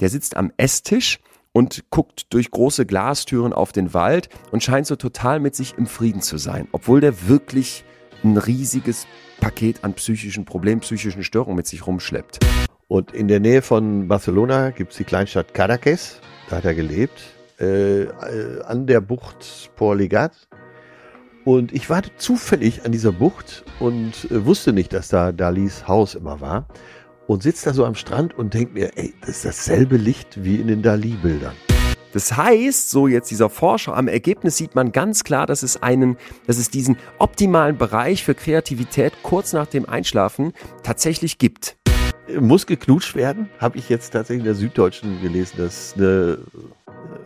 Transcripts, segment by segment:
der sitzt am Esstisch und guckt durch große Glastüren auf den Wald und scheint so total mit sich im Frieden zu sein, obwohl der wirklich ein riesiges Paket an psychischen Problemen, psychischen Störungen mit sich rumschleppt. Und in der Nähe von Barcelona gibt es die Kleinstadt Cadaqués, da hat er gelebt, äh, an der Bucht Port Legat. Und ich war zufällig an dieser Bucht und äh, wusste nicht, dass da Dalis Haus immer war. Und sitze da so am Strand und denke mir, ey, das ist dasselbe Licht wie in den Dali-Bildern. Das heißt, so jetzt dieser Forscher, am Ergebnis sieht man ganz klar, dass es einen, dass es diesen optimalen Bereich für Kreativität kurz nach dem Einschlafen tatsächlich gibt. Muss geknutscht werden, habe ich jetzt tatsächlich in der Süddeutschen gelesen, dass eine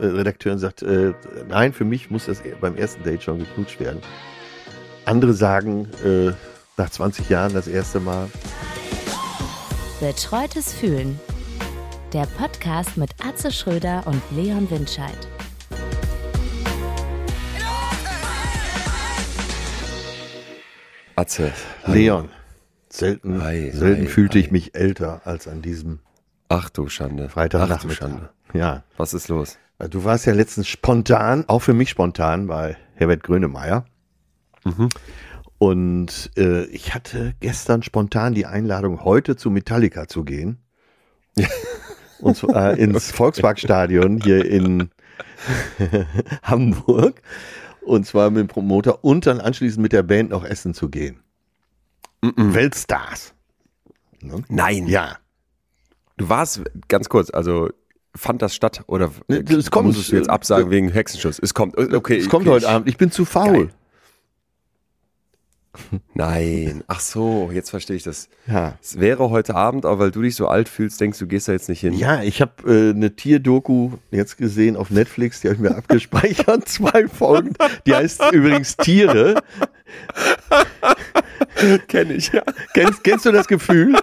äh, Redakteurin sagt, äh, nein, für mich muss das beim ersten Date schon geknutscht werden. Andere sagen, äh, nach 20 Jahren das erste Mal. Betreutes Fühlen. Der Podcast mit Atze Schröder und Leon Windscheid. Atze. Leon, selten, Ei, selten ei, fühlte ei. ich mich älter als an diesem Ach du Schande. Ach du Freitagnachmittag. Schande. Ja, Was ist los? du warst ja letztens spontan, auch für mich spontan, bei Herbert Grönemeyer. Mhm. Und äh, ich hatte gestern spontan die Einladung, heute zu Metallica zu gehen. Und zwar äh, ins Volksparkstadion hier in Hamburg. Und zwar mit dem Promoter und dann anschließend mit der Band noch essen zu gehen. Weltstars. Ne? Nein. Ja. Du warst, ganz kurz, also fand das statt oder es kommt. musstest du jetzt absagen wegen Hexenschuss? Es kommt, okay. Es kommt okay, heute ich- Abend. Ich bin zu faul. Geil. Nein. Ach so, jetzt verstehe ich das. Ja. Es wäre heute Abend, aber weil du dich so alt fühlst, denkst du, gehst da jetzt nicht hin. Ja, ich habe äh, eine Tierdoku jetzt gesehen auf Netflix, die habe ich mir abgespeichert, zwei Folgen. Die heißt übrigens Tiere. kenne ich, ja. Kennst, kennst du das Gefühl?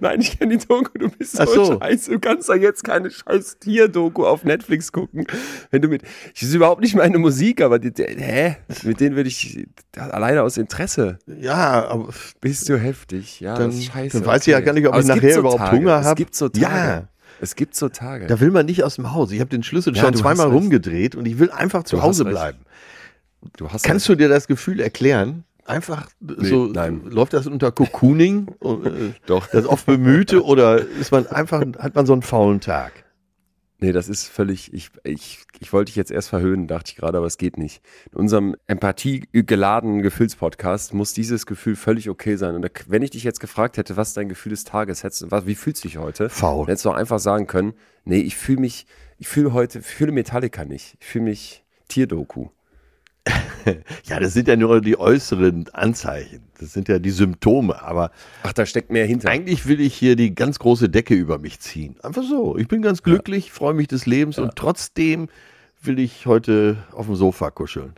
Nein, ich kenne die Doku, du bist so, so. scheiße. Du kannst doch jetzt keine scheiß Tier-Doku auf Netflix gucken. Wenn du mit, ich ist überhaupt nicht meine Musik, aber die, der, hä? Mit denen würde ich, alleine aus Interesse, Ja, aber bist du heftig. Ja, Dann- scheiße. dann weiß ich ja gar nicht, ob Aber ich es nachher so überhaupt Tage. Hunger Es hab. gibt so Tage. Ja. Es gibt so Tage. da will man nicht aus dem Haus. Ich habe den Schlüssel Ja, schon zweimal recht. rumgedreht und ich will einfach zu Hause recht. bleiben. du hast Kannst du dir das Gefühl erklären? Einfach so, nein. läuft das unter Cocooning? Äh, Doch. Das oft bemühte oder ist man einfach, hat man so einen faulen Tag? Nee, das ist völlig, ich, ich, ich wollte dich jetzt erst verhöhnen, dachte ich gerade, aber es geht nicht. In unserem empathiegeladenen Gefühlspodcast muss dieses Gefühl völlig okay sein. Und wenn ich dich jetzt gefragt hätte, was dein Gefühl des Tages, hättest, du- was, wie fühlst du dich heute? Faul. Hättest du auch einfach sagen können, nee, ich fühle mich, ich fühle heute, ich fühle Metallica nicht. Ich fühle mich Tierdoku. Ja, das sind ja nur die äußeren Anzeichen. Das sind ja die Symptome. Aber Ach, da steckt mehr hinter. eigentlich will ich hier die ganz große Decke über mich ziehen. Einfach so. Ich bin ganz glücklich, freue mich des Lebens und trotzdem will ich heute auf dem Sofa kuscheln.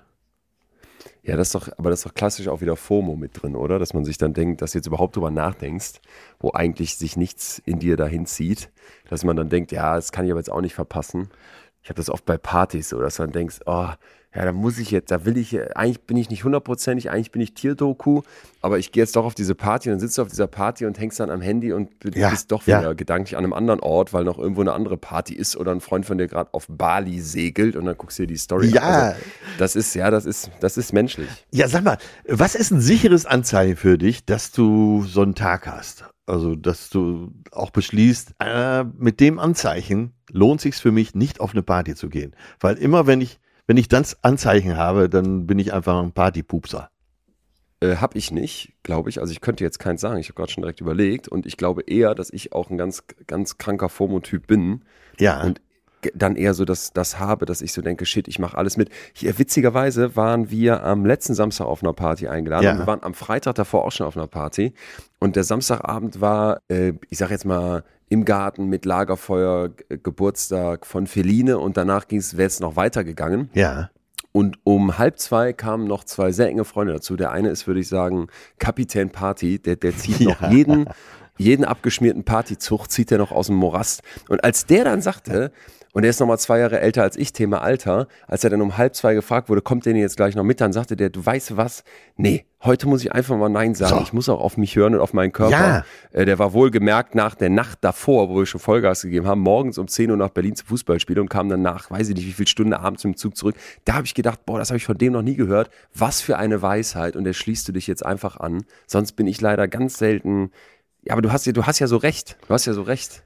Ja, das ist doch, aber das ist doch klassisch auch wieder FOMO mit drin, oder? Dass man sich dann denkt, dass du jetzt überhaupt drüber nachdenkst, wo eigentlich sich nichts in dir dahin zieht, dass man dann denkt, ja, das kann ich aber jetzt auch nicht verpassen. Ich habe das oft bei Partys so, dass du dann denkst, oh, ja, da muss ich jetzt, da will ich, eigentlich bin ich nicht hundertprozentig, eigentlich bin ich Tierdoku, aber ich gehe jetzt doch auf diese Party und dann sitzt du auf dieser Party und hängst dann am Handy und Ja, bist doch ja. wieder gedanklich an einem anderen Ort, weil noch irgendwo eine andere Party ist oder ein Freund von dir gerade auf Bali segelt und dann guckst du dir die Story Ja. an. Also, das ist, ja, das ist, das ist menschlich. Ja, sag mal, was ist ein sicheres Anzeichen für dich, dass du so einen Tag hast? Also, dass du auch beschließt, äh, mit dem Anzeichen lohnt sich's für mich, nicht auf eine Party zu gehen. Weil immer, wenn ich, wenn ich das Anzeichen habe, dann bin ich einfach ein Partypupser. Äh, hab ich nicht, glaube ich. Also ich könnte jetzt keins sagen. Ich habe gerade schon direkt überlegt und ich glaube eher, dass ich auch ein ganz, ganz kranker FOMO-Typ bin Ja. und dann eher so das, das habe, dass ich so denke, shit, ich mache alles mit. Hier, witzigerweise waren wir am letzten Samstag auf einer Party eingeladen. Ja. Und wir waren am Freitag davor auch schon auf einer Party. Und der Samstagabend war, äh, ich sag jetzt mal, im Garten mit Lagerfeuer, Geburtstag von Feline und danach ging es, wäre es noch weitergegangen. ja. Und um halb zwei kamen noch zwei sehr enge Freunde dazu. Der eine ist, würde ich sagen, Kapitän Party. Der, der zieht noch Ja. jeden jeden abgeschmierten Partyzug zieht er noch aus dem Morast. Und als der dann sagte, und er ist nochmal zwei Jahre älter als ich, Thema Alter. Als er dann um halb zwei gefragt wurde, kommt der denn jetzt gleich noch mit? Dann sagte der, du weißt was? Nee, heute muss ich einfach mal Nein sagen. So. Ich muss auch auf mich hören und auf meinen Körper. Ja. Äh, der war wohl gemerkt nach der Nacht davor, wo wir schon Vollgas gegeben haben, morgens um 10 Uhr nach Berlin zum Fußballspiel und kam dann nach, weiß ich nicht, wie viel Stunden abends im Zug zurück. Da habe ich gedacht, boah, das habe ich von dem noch nie gehört. Was für eine Weisheit. Und der schließt du dich jetzt einfach an. Sonst bin ich leider ganz selten. Ja, aber du hast ja, du hast ja so recht. Du hast ja so recht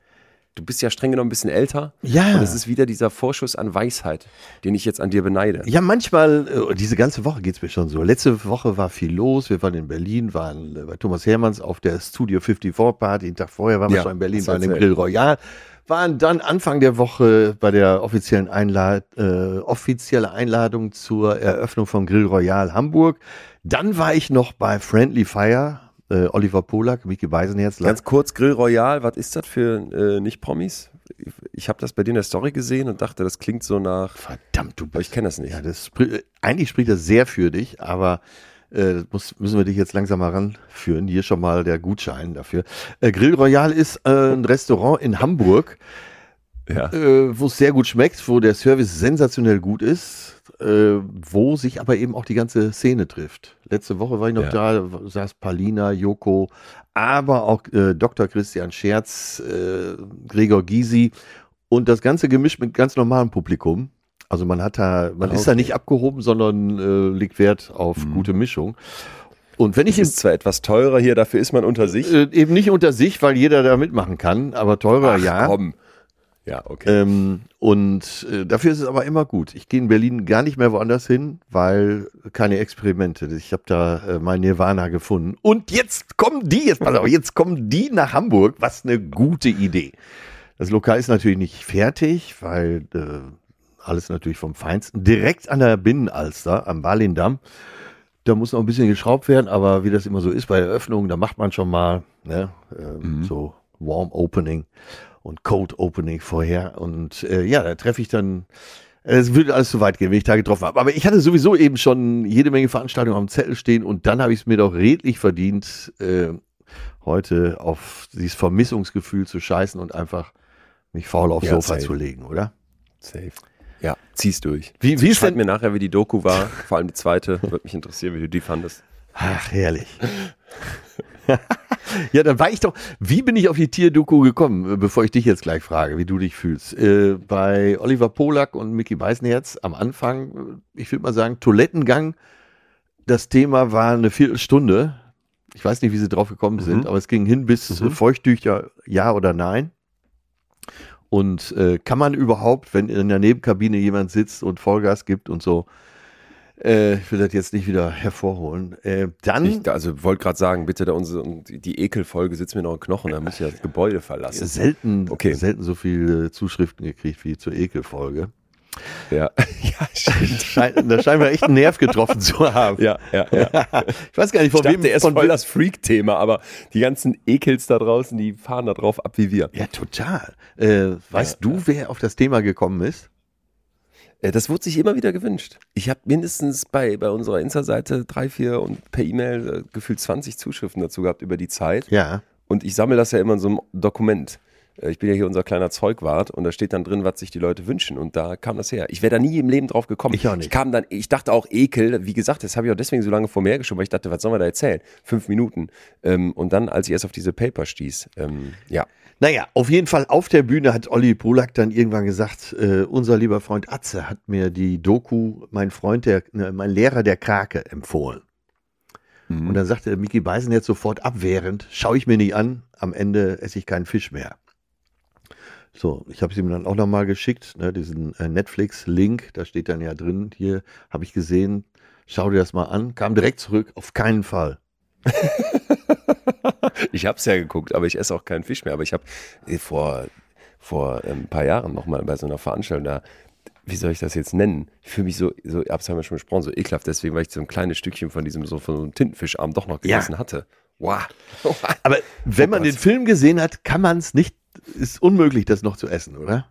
du bist ja streng genommen ein bisschen älter. Ja. Und es ist wieder dieser Vorschuss an Weisheit, den ich jetzt an dir beneide. Ja, manchmal, äh, diese ganze Woche geht es mir schon so. Letzte Woche war viel los. Wir waren in Berlin, waren äh, bei Thomas Hermanns auf der Studio 54 Party. Den Tag vorher waren wir ja, schon in Berlin, waren im Grill Royal. Waren dann Anfang der Woche bei der offiziellen Einlad äh, offizielle Einladung zur Eröffnung von Grill Royal Hamburg. Dann war ich noch bei Friendly Fire äh, Oliver Polak, Micky Beisenherz. Ganz kurz, Grill Royal, was ist das für äh, Nicht-Promis? Ich habe das bei dir in der Story gesehen und dachte, das klingt so nach. Verdammt, du bist. Aber ich kenne das nicht. Ja, das, eigentlich spricht das sehr für dich, aber äh, muss, müssen wir dich jetzt langsam mal ranführen. Hier schon mal der Gutschein dafür. Äh, Grill Royal ist äh, ein Restaurant in Hamburg, ja. äh, wo es sehr gut schmeckt, wo der Service sensationell gut ist äh, wo sich aber eben auch die ganze Szene trifft. Letzte Woche war ich noch ja. da, saß Palina, Joko, aber auch äh, Dr. Christian Scherz, äh, Gregor Gysi und das Ganze gemischt mit ganz normalem Publikum. Also man hat da, man okay. ist da nicht abgehoben, sondern äh, legt Wert auf mhm. gute Mischung. Und wenn ich ist zwar etwas teurer hier, dafür ist man unter sich. Äh, eben nicht unter sich, weil jeder da mitmachen kann, aber teurer Ach, ja. Komm. Ja, okay. Ähm, und äh, dafür ist es aber immer gut. Ich gehe in Berlin gar nicht mehr woanders hin, weil keine Experimente. Ich habe da äh, mein Nirvana gefunden. Und jetzt kommen die, jetzt pass auf, jetzt kommen die nach Hamburg. Was eine gute Idee. Das Lokal ist natürlich nicht fertig, weil äh, alles natürlich vom Feinsten. Direkt an der Binnenalster, am Berlin-Damm. Da muss noch ein bisschen geschraubt werden, aber wie das immer so ist bei Eröffnungen, da macht man schon mal ne, äh, mhm. so Warm Opening und Code Opening vorher. Und äh, ja, da treffe ich dann. Äh, es würde alles zu weit gehen, wenn ich da getroffen habe. Aber ich hatte sowieso eben schon jede Menge Veranstaltungen am Zettel stehen und dann habe ich es mir doch redlich verdient, äh, heute auf dieses Vermissungsgefühl zu scheißen und einfach mich faul aufs ja, Sofa safe. zu legen, oder? Safe. Ja, zieh's durch. Wie, wie denn mir nachher, wie die Doku war, vor allem die zweite, würde mich interessieren, wie du die fandest. Ach, herrlich. ja, dann war ich doch. Wie bin ich auf die Tierdoku gekommen, bevor ich dich jetzt gleich frage, wie du dich fühlst? Äh, bei Oliver Polak und Mickey Weißenherz am Anfang, ich würde mal sagen, Toilettengang. Das Thema war eine Viertelstunde. Ich weiß nicht, wie sie drauf gekommen sind, mhm. aber es ging hin bis mhm. Feuchttücher, ja oder nein. Und äh, kann man überhaupt, wenn in der Nebenkabine jemand sitzt und Vollgas gibt und so, äh, ich will das jetzt nicht wieder hervorholen. Äh, dann. Ich, also wollte gerade sagen, bitte da unsere, die Ekelfolge sitzt mir noch ein Knochen, da muss ich das Gebäude verlassen. Selten, okay. selten so viele Zuschriften gekriegt wie zur Ekelfolge. Ja, ja Schein, da scheinen wir echt einen Nerv getroffen zu haben. Ja, ja, ja. Ich weiß gar nicht, von ich wem. Der ist von voll das Freak-Thema, aber die ganzen Ekels da draußen, die fahren da drauf ab wie wir. Ja, total. Äh, weißt ja, du, wer auf das Thema gekommen ist? Äh, das wurde sich immer wieder gewünscht. Ich habe mindestens bei, bei unserer Insta-Seite drei, vier und per E-Mail äh, gefühlt 20 Zuschriften dazu gehabt über die Zeit. Ja. Und ich sammle das ja immer in so einem Dokument. Äh, ich bin ja hier unser kleiner Zeugwart und da steht dann drin, was sich die Leute wünschen. Und da kam das her. Ich wäre da nie im Leben drauf gekommen. Ich auch nicht. Ich kam dann, ich dachte auch Ekel, wie gesagt, das habe ich auch deswegen so lange vor mir geschoben, weil ich dachte, was sollen wir da erzählen? Fünf Minuten. Ähm, und dann, als ich erst auf diese Paper stieß, ähm, ja. Naja, auf jeden Fall auf der Bühne hat Olli Polak dann irgendwann gesagt, äh, unser lieber Freund Atze hat mir die Doku, mein Freund, der, ne, mein Lehrer der Krake empfohlen. Mhm. Und dann sagte Mickey Beisen jetzt sofort abwehrend, schaue ich mir nicht an, am Ende esse ich keinen Fisch mehr. So, ich habe es ihm dann auch nochmal geschickt, ne, diesen äh, Netflix-Link, da steht dann ja drin, hier habe ich gesehen, schau dir das mal an, kam direkt zurück, auf keinen Fall. ich habe es ja geguckt, aber ich esse auch keinen Fisch mehr. Aber ich habe äh, vor, vor ein ähm, paar Jahren nochmal bei so einer Veranstaltung da, wie soll ich das jetzt nennen? Ich fühle mich so, so hab's ja schon gesprochen, so ekelhaft, deswegen, weil ich so ein kleines Stückchen von diesem, so von so einem Tintenfischarm doch noch gegessen ja. hatte. Wow. Aber wenn man den Film gesehen hat, kann man es nicht, ist unmöglich, das noch zu essen, oder?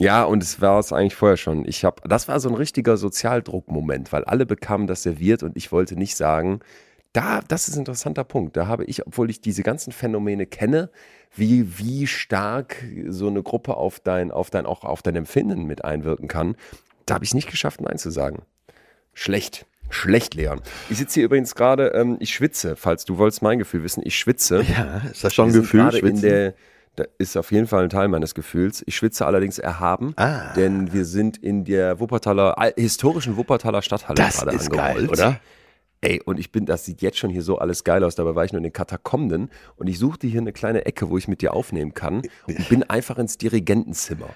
Ja, und es war es eigentlich vorher schon. Ich habe, das war so ein richtiger Sozialdruckmoment, weil alle bekamen das serviert und ich wollte nicht sagen, Da, das ist ein interessanter Punkt. Da habe ich, obwohl ich diese ganzen Phänomene kenne, wie, wie stark so eine Gruppe auf dein, auf dein, auch auf dein Empfinden mit einwirken kann, da habe ich es nicht geschafft, Nein zu sagen. Schlecht. Schlecht, Leon. Ich sitze hier übrigens gerade, ähm, ich schwitze, falls du wolltest mein Gefühl wissen. Ich schwitze. Ja, ist das schon ein Gefühl? Schwitzen? Da ist auf jeden Fall ein Teil meines Gefühls. Ich schwitze allerdings erhaben, Ah. denn wir sind in der Wuppertaler, al- historischen Wuppertaler Stadthalle das gerade ist angerollt. geil, oder? Ey, und ich bin, das sieht jetzt schon hier so alles geil aus. Dabei war ich nur in den Katakomben und ich suchte hier eine kleine Ecke, wo ich mit dir aufnehmen kann und bin einfach ins Dirigentenzimmer.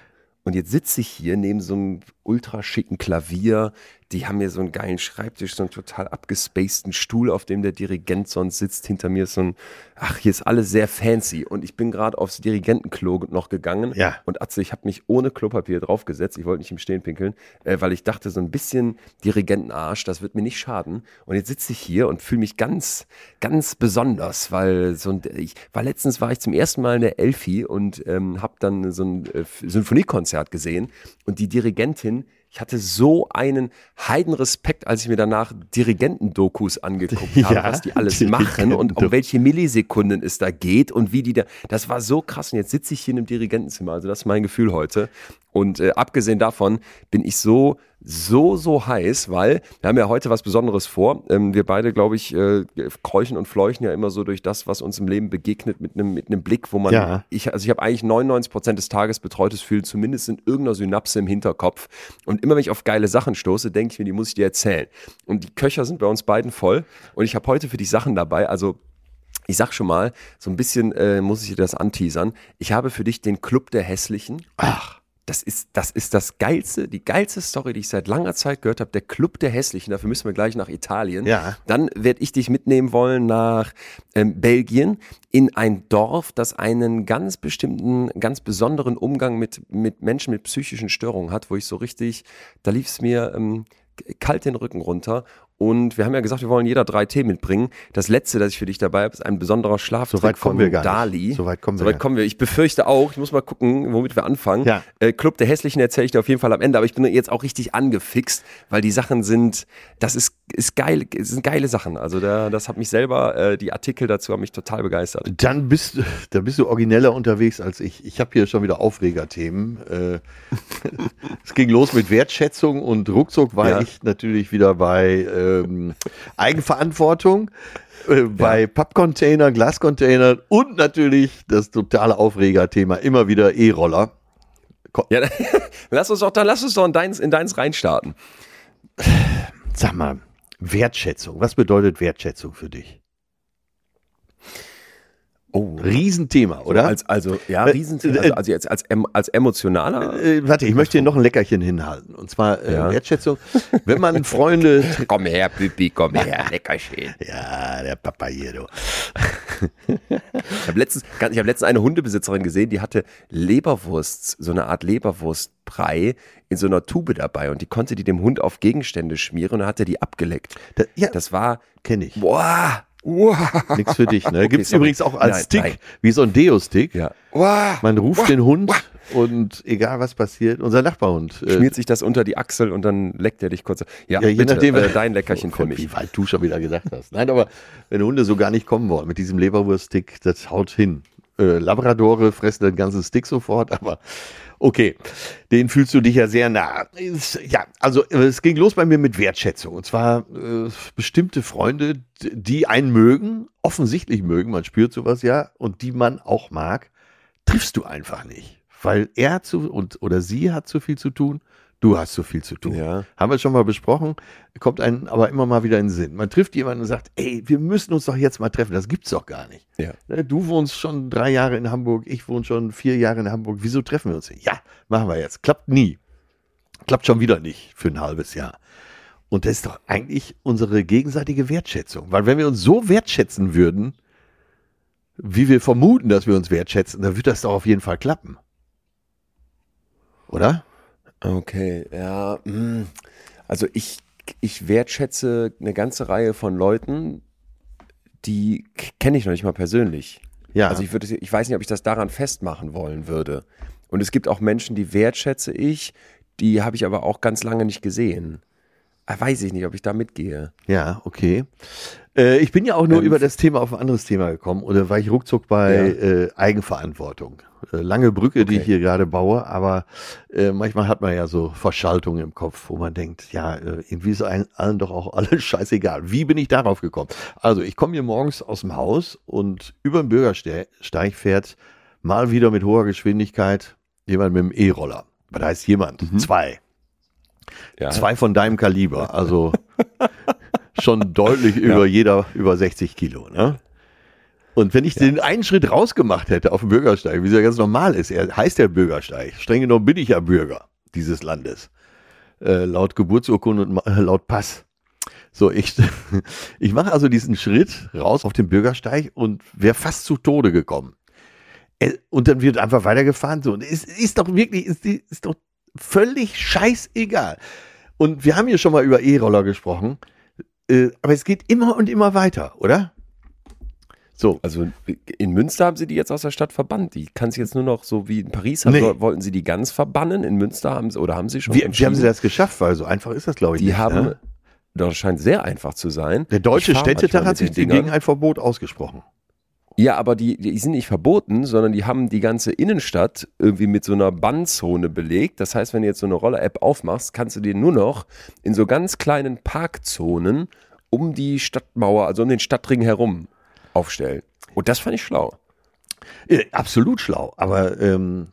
Und jetzt sitze ich hier neben so einem ultra schicken Klavier. Die haben hier so einen geilen Schreibtisch, so einen total abgespaceden Stuhl, auf dem der Dirigent sonst sitzt. Hinter mir ist so ein, ach, hier ist alles sehr fancy. Und ich bin gerade aufs Dirigentenklo noch gegangen. Ja. Und Atze, ich habe mich ohne Klopapier draufgesetzt. Ich wollte nicht im Stehen pinkeln, äh, weil ich dachte, so ein bisschen Dirigentenarsch, das wird mir nicht schaden. Und jetzt sitze ich hier und fühle mich ganz, ganz besonders, weil so ein, ich war letztens war ich zum ersten Mal in der Elfi und ähm, habe dann so ein äh, Symphoniekonzert gesehen und die Dirigentin London ich hatte so einen Heidenrespekt, als ich mir danach Dirigentendokus angeguckt habe, Ja, was die alles machen und um welche Millisekunden es da geht und wie die da. Das war so krass. Und jetzt sitze ich hier in einem Dirigentenzimmer. Also das ist mein Gefühl heute. Und äh, abgesehen davon bin ich so, so, so heiß, weil wir haben ja heute was Besonderes vor. Ähm, wir beide, glaube ich, äh, keuchen und fleuchen ja immer so durch das, was uns im Leben begegnet, mit einem mit Blick, wo man, Ja. ich, also ich habe eigentlich 99 Prozent des Tages betreutes Fühlen, zumindest in irgendeiner Synapse im Hinterkopf. Und immer wenn ich auf geile Sachen stoße, denke ich mir, die muss ich dir erzählen. Und die Köcher sind bei uns beiden voll. Und ich habe heute für dich Sachen dabei, also ich sag schon mal, so ein bisschen äh, muss ich dir das anteasern. Ich habe für dich den Club der Hässlichen. Ach. Das ist, das ist das geilste, die geilste Story, die ich seit langer Zeit gehört habe. Der Club der Hässlichen. Dafür müssen wir gleich nach Italien. Ja. Dann werde ich dich mitnehmen wollen nach ähm, Belgien in ein Dorf, das einen ganz bestimmten, ganz besonderen Umgang mit, mit Menschen mit psychischen Störungen hat, wo ich so richtig, da lief es mir ähm, kalt den Rücken runter. Und wir haben ja gesagt, wir wollen jeder drei Tee mitbringen. Das letzte, das ich für dich dabei habe, ist ein besonderer Schlaftrick So weit kommen von wir gar nicht. Dali. So weit kommen wir So weit kommen wir. Ich befürchte auch, ich muss mal gucken, womit wir anfangen. Ja. Äh, Club der Hässlichen erzähle ich dir auf jeden Fall am Ende, aber ich bin jetzt auch richtig angefixt, weil die Sachen sind, das ist, ist geil, sind geile Sachen. Also da, das hat mich selber, äh, die Artikel dazu haben mich total begeistert. Dann bist, du- da bist du origineller unterwegs als ich. Ich habe hier schon wieder Aufregerthemen. Äh, es ging los mit Wertschätzung und ruckzuck war Ja. ich natürlich wieder bei ähm, Eigenverantwortung, äh, bei Pappcontainer, Glascontainern und natürlich das totale Aufregerthema immer wieder E-Roller. Ja, lass uns doch, dann lass uns doch in deins, in deins reinstarten. Sag mal, Wertschätzung. Was bedeutet Wertschätzung für dich? Oh, Riesenthema, oder? Als, also, ja, Äh, riesen, also, also jetzt als, als emotionaler. Äh, warte, ich möchte dir noch ein Leckerchen hinhalten. Und zwar äh, Ja. Wertschätzung. Wenn man Freunde. Komm her, Pipi, komm her, Leckerchen. ja, der Papa hier, du. Ich habe letztens, ich habe letztens eine Hundebesitzerin gesehen, die hatte Leberwurst, so eine Art Leberwurstbrei in so einer Tube dabei und die konnte die dem Hund auf Gegenstände schmieren und dann hat er die abgeleckt. Da, ja, Das war, kenne ich. boah, wow. Nichts für dich. Ne? Okay, Gibt's sorry. übrigens auch als Nein, Stick, nein. wie so ein Deo-Stick. Ja. Wow. Man ruft den Hund und egal was passiert, unser Nachbarhund. äh, Schmiert sich das unter die Achsel und dann leckt er dich kurz. Ja, Ja, je bitte, nachdem, äh, dein Leckerchen Oh für mich. Wie weit du schon wieder gedacht hast. Nein, aber wenn Hunde so gar nicht kommen wollen mit diesem Leberwurststick, das haut hin. Äh, Labradore fressen den ganzen Stick sofort, aber okay, den fühlst du dich ja sehr nah. Ja, also äh, es ging los bei mir mit Wertschätzung. Und zwar äh, bestimmte Freunde, die einen mögen, offensichtlich mögen, man spürt sowas ja, und die man auch mag, triffst du einfach nicht. Weil er zu und oder sie hat zu viel zu tun, du hast zu viel zu tun. Ja. Haben wir schon mal besprochen, kommt einem aber immer mal wieder in den Sinn. Man trifft jemanden und sagt, ey, wir müssen uns doch jetzt mal treffen. Das gibt's doch gar nicht. Ja. Ne, Du wohnst schon drei Jahre in Hamburg, ich wohne schon vier Jahre in Hamburg. Wieso treffen wir uns nicht? Ja, machen wir jetzt. Klappt nie. Klappt schon wieder nicht für ein halbes Jahr. Und das ist doch eigentlich unsere gegenseitige Wertschätzung. Weil wenn wir uns so wertschätzen würden, wie wir vermuten, dass wir uns wertschätzen, dann wird das doch auf jeden Fall klappen. Oder? Okay, ja. mm. Also ich, ich wertschätze eine ganze Reihe von Leuten, die k- kenne ich noch nicht mal persönlich. Ja. Also ich würde, ich weiß nicht, ob ich das daran festmachen wollen würde. Und es gibt auch Menschen, die wertschätze ich, die habe ich aber auch ganz lange nicht gesehen. Äh, weiß ich nicht, ob ich da mitgehe. Ja, okay. Äh, ich bin ja auch nur Ähm, über das Thema auf ein anderes Thema gekommen oder war ich ruckzuck bei Ja. äh, Eigenverantwortung. Äh, lange Brücke, die ich Okay. hier gerade baue, aber äh, manchmal hat man ja so Verschaltungen im Kopf, wo man denkt, ja, irgendwie ist allen doch auch alles scheißegal. Wie bin ich darauf gekommen? Also ich komme hier morgens aus dem Haus und über den Bürgersteig fährt mal wieder mit hoher Geschwindigkeit jemand mit dem E-Roller. Was heißt jemand? Zwei. Ja. Zwei von deinem Kaliber, also schon deutlich über jeder über 60 Kilo. Ne? Und wenn ich den einen Schritt rausgemacht hätte auf dem Bürgersteig, wie es ja ganz normal ist, er heißt der Bürgersteig. Streng genommen bin ich ja Bürger dieses Landes. Äh, laut Geburtsurkunde und äh, laut Pass. So, ich, ich mache also diesen Schritt raus auf den Bürgersteig und wäre fast zu Tode gekommen. Äh, Und dann wird einfach weitergefahren. So, und es ist doch wirklich, ist, ist doch völlig scheißegal. Und wir haben hier schon mal über E-Roller gesprochen. Äh, aber es geht immer und immer weiter, oder? So. Also in Münster haben sie die jetzt aus der Stadt verbannt. Die kann sich jetzt nur noch so wie in Paris haben, Nee. wollten sie die ganz verbannen. In Münster haben sie oder haben sie schon Wie, wie haben sie das geschafft? Weil so einfach ist das, glaube ich, Die nicht. haben, ne? das scheint sehr einfach zu sein. Der Deutsche Städtetag hat sich gegen ein Verbot ausgesprochen. Ja, aber die, die sind nicht verboten, sondern die haben die ganze Innenstadt irgendwie mit so einer Bannzone belegt. Das heißt, wenn du jetzt so eine Roller-App aufmachst, kannst du dir nur noch in so ganz kleinen Parkzonen um die Stadtmauer, also um den Stadtring herum aufstellen. Und das fand ich schlau. Äh, absolut schlau. Aber ähm,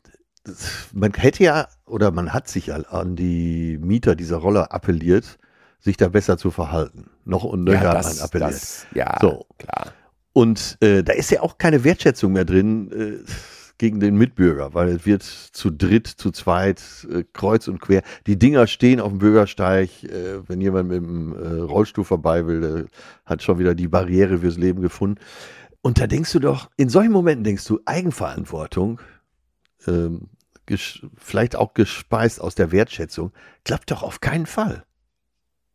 das, man hätte ja, oder man hat sich an- an die Mieter dieser Roller appelliert, sich da besser zu verhalten. Noch und nöcher hat man appelliert. das, ja, So. klar. Und äh, da ist ja auch keine Wertschätzung mehr drin äh, gegen den Mitbürger, weil es wird zu dritt, zu zweit, äh, kreuz und quer. Die Dinger stehen auf dem Bürgersteig. Äh, wenn jemand mit dem äh, Rollstuhl vorbei will, hat schon wieder die Barriere fürs Leben gefunden. Und da denkst du doch, in solchen Momenten denkst du, Eigenverantwortung, ähm, vielleicht auch gespeist aus der Wertschätzung, klappt doch auf keinen Fall.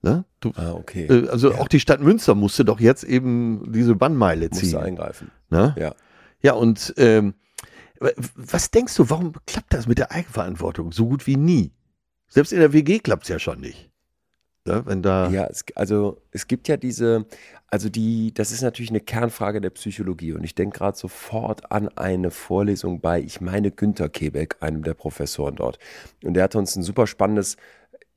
Ne? Du, Ah, okay. äh, also Ja. auch die Stadt Münster musste doch jetzt eben diese Bannmeile ziehen. eingreifen. Ne? Ja. Ja, und ähm, was denkst du, warum klappt das mit der Eigenverantwortung so gut wie nie? Selbst in der WG klappt es ja schon nicht. Ne? Wenn da. Ja, es, also es gibt ja diese, also die, das ist natürlich eine Kernfrage der Psychologie und ich denke gerade sofort an eine Vorlesung bei, ich meine Günter Kebeck, einem der Professoren dort. Und der hat uns ein super spannendes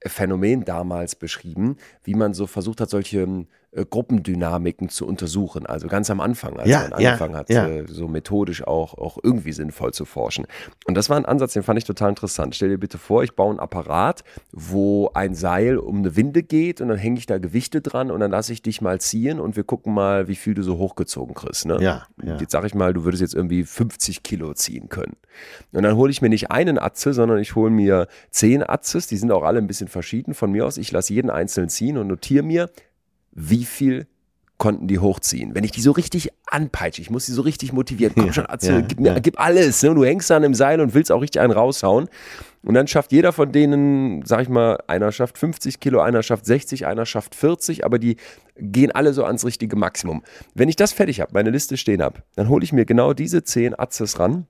Phänomen damals beschrieben, wie man so versucht hat, solche äh, Gruppendynamiken zu untersuchen. Also ganz am Anfang, als Ja, man ja, angefangen hat, ja. äh, so methodisch auch, auch irgendwie sinnvoll zu forschen. Und das war ein Ansatz, den fand ich total interessant. Stell dir bitte vor, ich baue einen Apparat, wo ein Seil um eine Winde geht und dann hänge ich da Gewichte dran und dann lasse ich dich mal ziehen und wir gucken mal, wie viel du so hochgezogen kriegst. Ne? Ja, ja. Jetzt sage ich mal, du würdest jetzt irgendwie 50 Kilo ziehen können. Und dann hole ich mir nicht einen Atze, sondern ich hole mir zehn Atzes, die sind auch alle ein bisschen verschieden von mir aus. Ich lasse jeden einzeln ziehen und notiere mir, wie viel konnten die hochziehen. Wenn ich die so richtig anpeitsche, ich muss die so richtig motivieren. Komm schon, Atze, ja, gib, mir, ja. gib alles. Ne? Du hängst da an dem Seil und willst auch richtig einen raushauen. Und dann schafft jeder von denen, sag ich mal, einer schafft 50 Kilo, einer schafft 60, einer schafft 40, aber die gehen alle so ans richtige Maximum. Wenn ich das fertig habe, meine Liste stehen habe, dann hole ich mir genau diese 10 Atzes ran,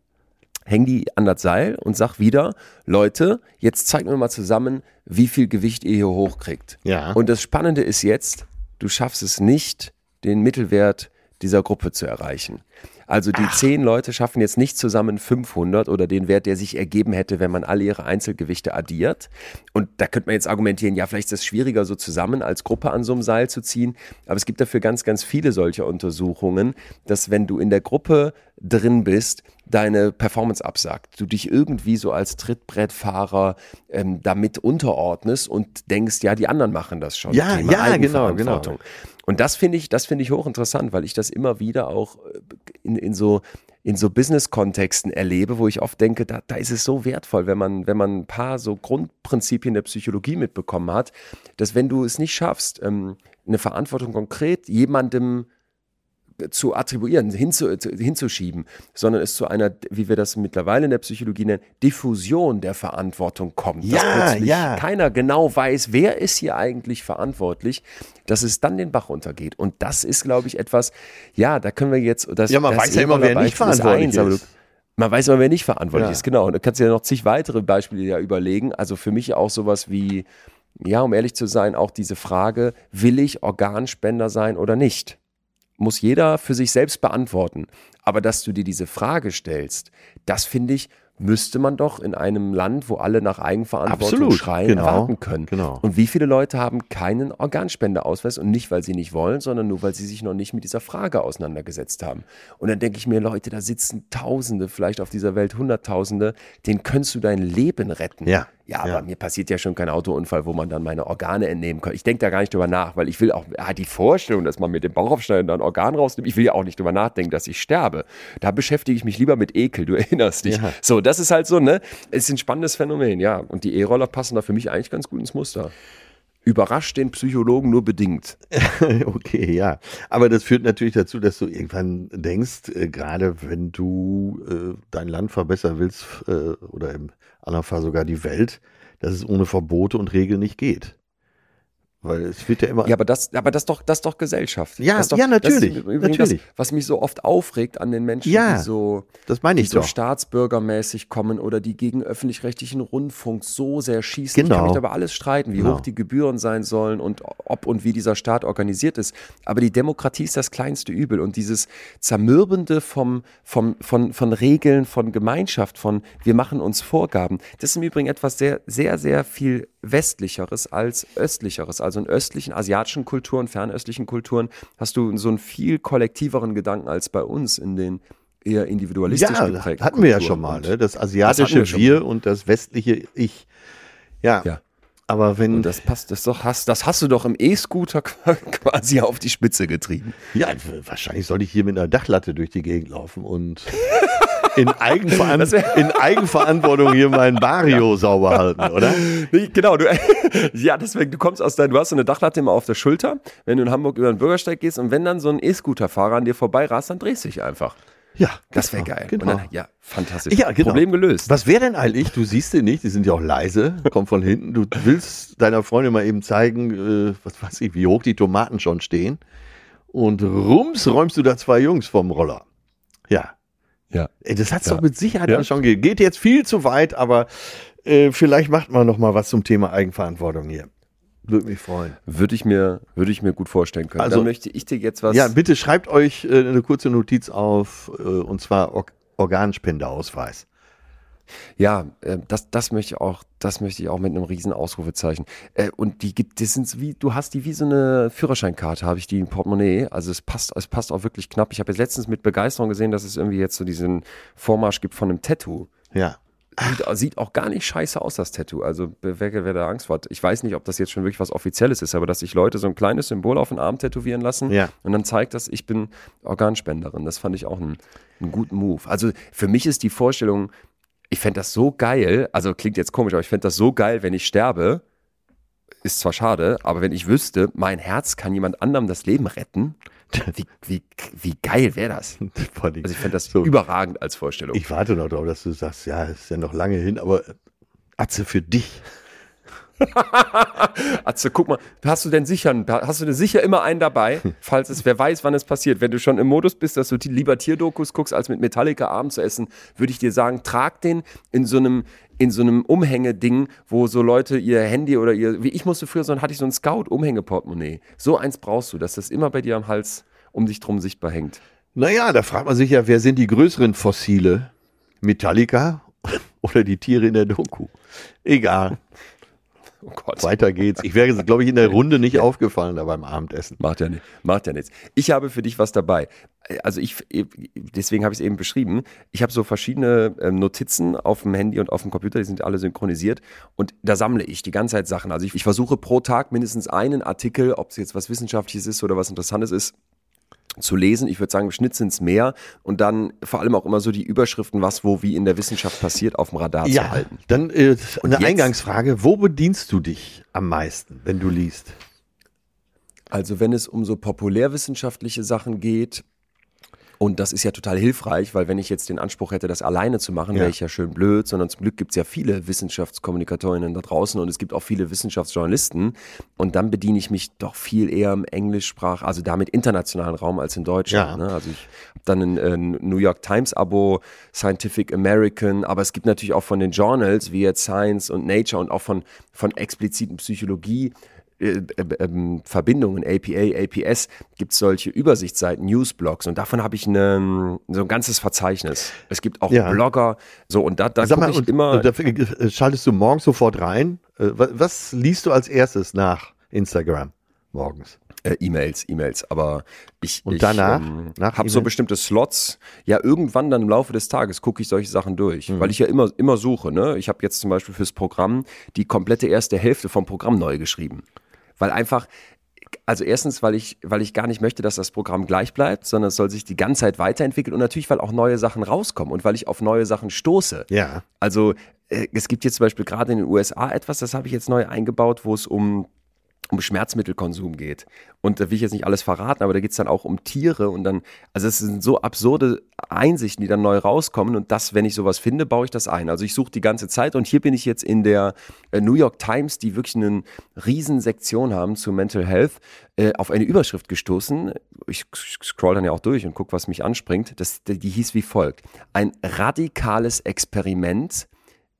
häng die an das Seil und sag wieder, Leute, jetzt zeigt mir mal zusammen, wie viel Gewicht ihr hier hochkriegt. Ja. Und das Spannende ist jetzt, du schaffst es nicht, den Mittelwert dieser Gruppe zu erreichen. Also die zehn Leute schaffen jetzt nicht zusammen 500 oder den Wert, der sich ergeben hätte, wenn man alle ihre Einzelgewichte addiert. Und da könnte man jetzt argumentieren, ja, vielleicht ist es schwieriger, so zusammen als Gruppe an so einem Seil zu ziehen. Aber es gibt dafür ganz, ganz viele solcher Untersuchungen, dass wenn du in der Gruppe drin bist, deine Performance absagt. Du dich irgendwie so als Trittbrettfahrer ähm, damit unterordnest und denkst, ja, die anderen machen das schon. Ja, Thema ja, genau, Eigenverantwortung. Und das finde ich, das finde ich hochinteressant, weil ich das immer wieder auch äh, in, in so in so Business-Kontexten erlebe, wo ich oft denke, da, da ist es so wertvoll, wenn man, wenn man ein paar so Grundprinzipien der Psychologie mitbekommen hat, dass wenn du es nicht schaffst, ähm, eine Verantwortung konkret jemandem zu attribuieren, hinzu, zu- hinzuschieben, sondern es zu einer, wie wir das mittlerweile in der Psychologie nennen, Diffusion der Verantwortung kommt. dass Ja, plötzlich ja. keiner genau weiß, wer ist hier eigentlich verantwortlich, dass es dann den Bach runtergeht. Und das ist, glaube ich, etwas, ja, da können wir jetzt. Das, Ja, man das weiß ja immer, wer nicht ist verantwortlich du- ist. Man weiß aber, wer nicht verantwortlich Ja. ist, genau. Und da kannst du ja noch zig weitere Beispiele ja überlegen. Also für mich auch sowas wie, ja, um ehrlich zu sein, auch diese Frage, will ich Organspender sein oder nicht? Muss jeder für sich selbst beantworten. Aber dass du dir diese Frage stellst, das finde ich, müsste man doch in einem Land, wo alle nach Eigenverantwortung Absolut, schreien, genau, erwarten können. genau. Und wie viele Leute haben keinen Organspendeausweis und nicht, weil sie nicht wollen, sondern nur, weil sie sich noch nicht mit dieser Frage auseinandergesetzt haben. Und dann denke ich mir, Leute, da sitzen Tausende, vielleicht auf dieser Welt Hunderttausende, denen könntest du dein Leben retten. Ja. Ja, aber Ja. mir passiert ja schon kein Autounfall, wo man dann meine Organe entnehmen kann. Ich denke da gar nicht drüber nach, weil ich will auch, ah, die Vorstellung, dass man mit dem Bauchaufschneiden dann ein Organ rausnimmt, ich will ja auch nicht drüber nachdenken, dass ich sterbe. Da beschäftige ich mich lieber mit Ekel, du erinnerst dich. Ja. So, das ist halt so, ne? Es ist ein spannendes Phänomen, ja. Und die E-Roller passen da für mich eigentlich ganz gut ins Muster. Überrascht den Psychologen nur bedingt. Okay, ja. Aber das führt natürlich dazu, dass du irgendwann denkst, äh, gerade wenn du äh, dein Land verbessern willst äh, oder im anderen Fall sogar die Welt, dass es ohne Verbote und Regeln nicht geht. Weil es wird ja immer. Ja, aber das, aber das ist doch, das doch Gesellschaft. Ja, doch, ja, natürlich, Das übrigens natürlich. Das, was mich so oft aufregt an den Menschen, Ja, die so, das meine die ich so doch. staatsbürgermäßig kommen oder die gegen öffentlich-rechtlichen Rundfunk so sehr schießen. Ich Genau. kann mich da über alles streiten, wie Genau. hoch die Gebühren sein sollen und ob und wie dieser Staat organisiert ist. Aber die Demokratie ist das kleinste Übel und dieses Zermürbende vom, vom, von, von Regeln, von Gemeinschaft, von wir machen uns Vorgaben, das ist im Übrigen etwas sehr, sehr, sehr viel westlicheres als östlicheres. Also in östlichen, asiatischen Kulturen, fernöstlichen Kulturen hast du so einen viel kollektiveren Gedanken als bei uns in den eher individualistisch Ja, geprägten hatten wir ja schon mal, ne? Das Das asiatische wir schon Wir und das westliche Ich. Ja. Ja. Aber wenn. Und das passt, das doch, hast, das hast du doch im E-Scooter quasi auf die Spitze getrieben. ja, wahrscheinlich sollte ich hier mit einer Dachlatte durch die Gegend laufen und in, Eigenveran in Eigenverantwortung hier meinen Barrio sauber halten, oder? Nee, genau, du, ja, deswegen, du kommst aus deinem, du hast so eine Dachlatte immer auf der Schulter, wenn du in Hamburg über den Bürgersteig gehst und wenn dann so ein E-Scooter-Fahrer an dir vorbei rast, dann drehst du dich einfach. Ja, Das wäre genau, geil. Genau. Dann, ja, fantastisch. Ja, genau. Problem gelöst. Was wäre denn eigentlich, du siehst den nicht, die sind ja auch leise, kommt von hinten, du willst deiner Freundin mal eben zeigen, äh, was weiß ich, wie hoch die Tomaten schon stehen und rums räumst du da zwei Jungs vom Roller. Ja. Ja. Ey, das hat's Ja. doch mit Sicherheit Ja. dann schon gegeben. Geht jetzt viel zu weit, aber äh, vielleicht macht man noch mal was zum Thema Eigenverantwortung hier. Würde mich freuen. Würde ich mir, würde ich mir gut vorstellen können. Also- dann möchte ich dir jetzt was. Ja, bitte schreibt euch äh, eine kurze Notiz auf, äh, und zwar Or Organspendeausweis. Ja, äh, das, das möchte ich auch, das möchte ich auch mit einem riesen Ausrufezeichen. Äh, und die gibt, das sind wie, du hast die wie so eine Führerscheinkarte, habe ich die im Portemonnaie. Also es passt, es passt auch wirklich knapp. Ich habe jetzt letztens mit Begeisterung gesehen, dass es irgendwie jetzt so diesen Vormarsch gibt von einem Tattoo. Ja. Sieht, sieht auch gar nicht scheiße aus, das Tattoo. Also wer, wer da Angst vor hat. Ich weiß nicht, ob das jetzt schon wirklich was Offizielles ist, aber dass sich Leute so ein kleines Symbol auf den Arm tätowieren lassen Ja. und dann zeigt das, ich bin Organspenderin. Das fand ich auch einen, einen guten Move. Also für mich ist die Vorstellung, ich fände das so geil, also klingt jetzt komisch, aber ich fände das so geil, wenn ich sterbe. Ist zwar schade, aber wenn ich wüsste, mein Herz kann jemand anderem das Leben retten, wie, wie, wie geil wäre das? Also ich fände das So. überragend als Vorstellung. Ich warte noch drauf, dass du sagst, ja, ist ja noch lange hin, aber Atze für dich. Atze, guck mal, hast du denn sicher, hast du denn sicher immer einen dabei, falls es, wer weiß, wann es passiert. Wenn du schon im Modus bist, dass du lieber Tierdokus guckst, als mit Metallica Abend zu essen, würde ich dir sagen, trag den in so einem, in so einem Umhängeding, wo so Leute ihr Handy oder ihr, wie ich musste früher, so hatte ich so ein Scout-Umhängeportemonnaie. So eins brauchst du, dass das immer bei dir am Hals um dich drum sichtbar hängt. Naja, da fragt man sich ja, wer sind die größeren Fossile? Metallica oder die Tiere in der Doku? Egal, Oh Gott. weiter geht's. Ich wäre, glaube ich, in der Runde nicht aufgefallen da beim Abendessen. Macht ja, nicht, macht ja nichts. Ich habe für dich was dabei. Also ich, deswegen habe ich es eben beschrieben. Ich habe so verschiedene ähm, Notizen auf dem Handy und auf dem Computer, die sind alle synchronisiert und da sammle ich die ganze Zeit Sachen. Also ich, ich versuche pro Tag mindestens einen Artikel, ob es jetzt was Wissenschaftliches ist oder was Interessantes ist, zu lesen. Ich würde sagen, im Schnitt sind es mehr und dann vor allem auch immer so die Überschriften, was wo wie in der Wissenschaft passiert, auf dem Radar zu Ja, halten. dann äh, eine jetzt? Eingangsfrage. Wo bedienst du dich am meisten, wenn du liest? Also wenn es um so populärwissenschaftliche Sachen geht, Und das ist ja total hilfreich, weil wenn ich jetzt den Anspruch hätte, das alleine zu machen, Ja. wäre ich ja schön blöd, sondern zum Glück gibt es ja viele Wissenschaftskommunikatorinnen da draußen und es gibt auch viele Wissenschaftsjournalisten. Und dann bediene ich mich doch viel eher im Englischsprach, also damit internationalen Raum als in Deutschland. Ja. Ne? Also ich habe dann ein, äh, New York Times Abo, Scientific American, aber es gibt natürlich auch von den Journals wie jetzt Science und Nature und auch von, von expliziten Psychologie. Äh, äh, ähm, Verbindungen, APA, APS, gibt es solche Übersichtsseiten, Newsblogs und davon habe ich eine, so ein ganzes Verzeichnis. Es gibt auch Ja. Blogger, so und da, da Sag mal, ich und, immer. und dafür äh, schaltest du morgens sofort rein. Äh, wa- Was liest du als erstes nach Instagram morgens? Äh, E-Mails, E-Mails, aber ich, Und ich danach? ähm, habe so E-Mails? bestimmte Slots. Ja, irgendwann dann im Laufe des Tages gucke ich solche Sachen durch, Mhm. weil ich ja immer, immer suche. Ne? Ich habe jetzt zum Beispiel fürs Programm die komplette erste Hälfte vom Programm neu geschrieben, weil einfach also erstens, weil ich, weil ich gar nicht möchte, dass das Programm gleich bleibt, sondern es soll sich die ganze Zeit weiterentwickeln und natürlich, weil auch neue Sachen rauskommen und weil ich auf neue Sachen stoße. Ja. Also äh, es gibt jetzt zum Beispiel gerade in den USA etwas, das habe ich jetzt neu eingebaut, wo es um um Schmerzmittelkonsum geht. Und da will ich jetzt nicht alles verraten, aber da geht es dann auch um Tiere und dann, also es sind so absurde Einsichten, die dann neu rauskommen und das, wenn ich sowas finde, baue ich das ein. Also ich suche die ganze Zeit und hier bin ich jetzt in der äh, New York Times, die wirklich eine riesen Sektion haben zu Mental Health, äh, auf eine Überschrift gestoßen. Ich scroll dann ja auch durch und gucke, was mich anspringt. Das, die hieß wie folgt. Ein radikales Experiment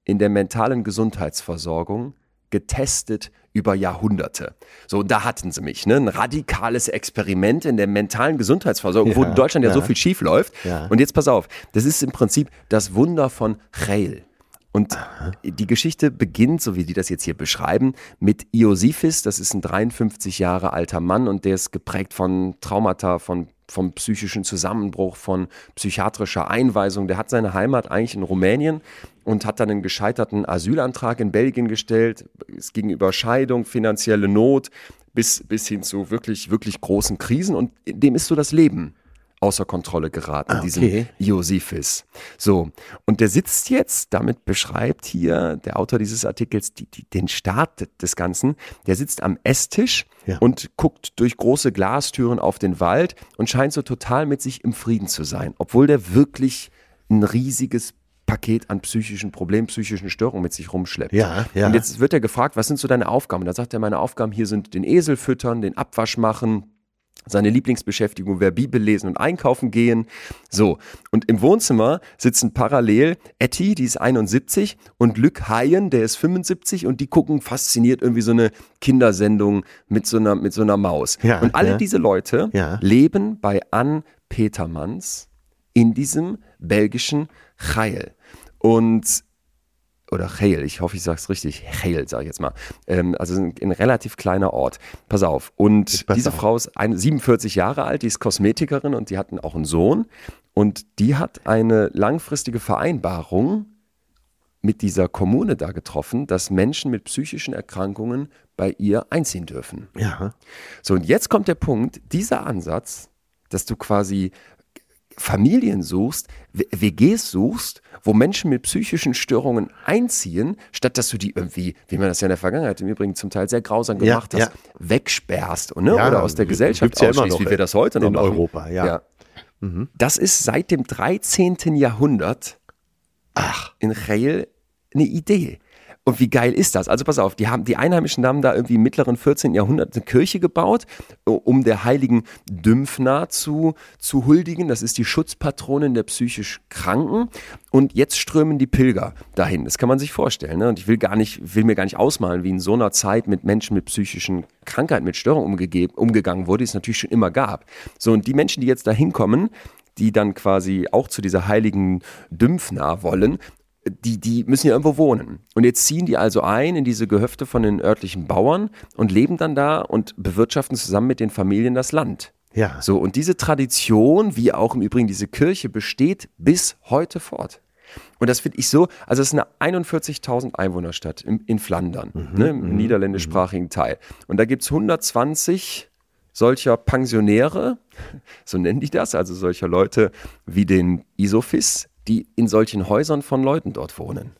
in der mentalen Gesundheitsversorgung getestet über Jahrhunderte. So, da hatten sie mich, ne? Ein radikales Experiment in der mentalen Gesundheitsversorgung, wo Ja, in Deutschland ja, so ja. viel schief läuft. Ja. Und jetzt pass auf, das ist im Prinzip das Wunder von Cheil. Und die Geschichte beginnt, so wie die das jetzt hier beschreiben, mit Iosifis. Das ist ein 53 Jahre alter Mann und der ist geprägt von Traumata, von vom psychischen Zusammenbruch, von psychiatrischer Einweisung. Der hat seine Heimat eigentlich in Rumänien und hat dann einen gescheiterten Asylantrag in Belgien gestellt. Es ging über Scheidung, finanzielle Not bis, bis hin zu wirklich, wirklich großen Krisen und dem ist so das Leben außer Kontrolle geraten, Ah, diesem okay. Iosifis. So, und der sitzt jetzt, damit beschreibt hier der Autor dieses Artikels die, die, den Start des Ganzen, der sitzt am Esstisch Ja. und guckt durch große Glastüren auf den Wald und scheint so total mit sich im Frieden zu sein, obwohl der wirklich ein riesiges Paket an psychischen Problemen, psychischen Störungen mit sich rumschleppt. Ja, ja. Und jetzt wird er gefragt, was sind so deine Aufgaben? Und da sagt er, meine Aufgaben hier sind den Esel füttern, den Abwasch machen, seine Lieblingsbeschäftigung wäre Bibel lesen und einkaufen gehen. So, und im Wohnzimmer sitzen parallel Etty, die ist 71, und Luc Hayen, der ist 75, und die gucken fasziniert irgendwie so eine Kindersendung mit so einer, mit so einer Maus. Ja, und alle ja. diese Leute Ja. leben bei Ann Petermanns in diesem belgischen Chail. Und oder Chale, ich hoffe, ich sage es richtig, Chale, sage ich jetzt mal. Ähm, also ein, ein relativ kleiner Ort. Pass auf. Und pass diese auf. Frau ist ein, 47 Jahre alt, die ist Kosmetikerin und die hatten auch einen Sohn. Und die hat eine langfristige Vereinbarung mit dieser Kommune da getroffen, dass Menschen mit psychischen Erkrankungen bei ihr einziehen dürfen. Ja. So, und jetzt kommt der Punkt, dieser Ansatz, dass du quasi Familien suchst, WGs suchst, wo Menschen mit psychischen Störungen einziehen, statt dass du die irgendwie, wie man das ja in der Vergangenheit im Übrigen zum Teil sehr grausam Ja, gemacht hast, ja. wegsperrst ne? Ja, oder aus der Gesellschaft ja ausschließt, noch wie wir das heute noch in machen. Europa, ja. Das ist seit dem 13. Jahrhundert ach, in Chayil eine Idee. Und wie geil ist das? Also pass auf, die, haben, die Einheimischen haben da irgendwie im mittleren 14. Jahrhundert eine Kirche gebaut, um der heiligen Dymphna zu, zu huldigen. Das ist die Schutzpatronin der psychisch Kranken. Und jetzt strömen die Pilger dahin. Das kann man sich vorstellen. Ne? Und ich will, gar nicht, will mir gar nicht ausmalen, wie in so einer Zeit mit Menschen mit psychischen Krankheiten, mit Störungen umgegangen wurde, die es natürlich schon immer gab. So, und die Menschen, die jetzt da hinkommen, die dann quasi auch zu dieser heiligen Dymphna wollen, die, die müssen ja irgendwo wohnen. Und jetzt ziehen die also ein in diese Gehöfte von den örtlichen Bauern und leben dann da und bewirtschaften zusammen mit den Familien das Land. Ja. So, und diese Tradition, wie auch im Übrigen diese Kirche, besteht bis heute fort. Und das finde ich so, also es ist eine 41.000 Einwohnerstadt in, in Flandern, ne, im niederländischsprachigen Teil. Und da gibt es 120 solcher Pensionäre, so nennen die das, also solcher Leute wie den Isofis, die in solchen Häusern von Leuten dort wohnen.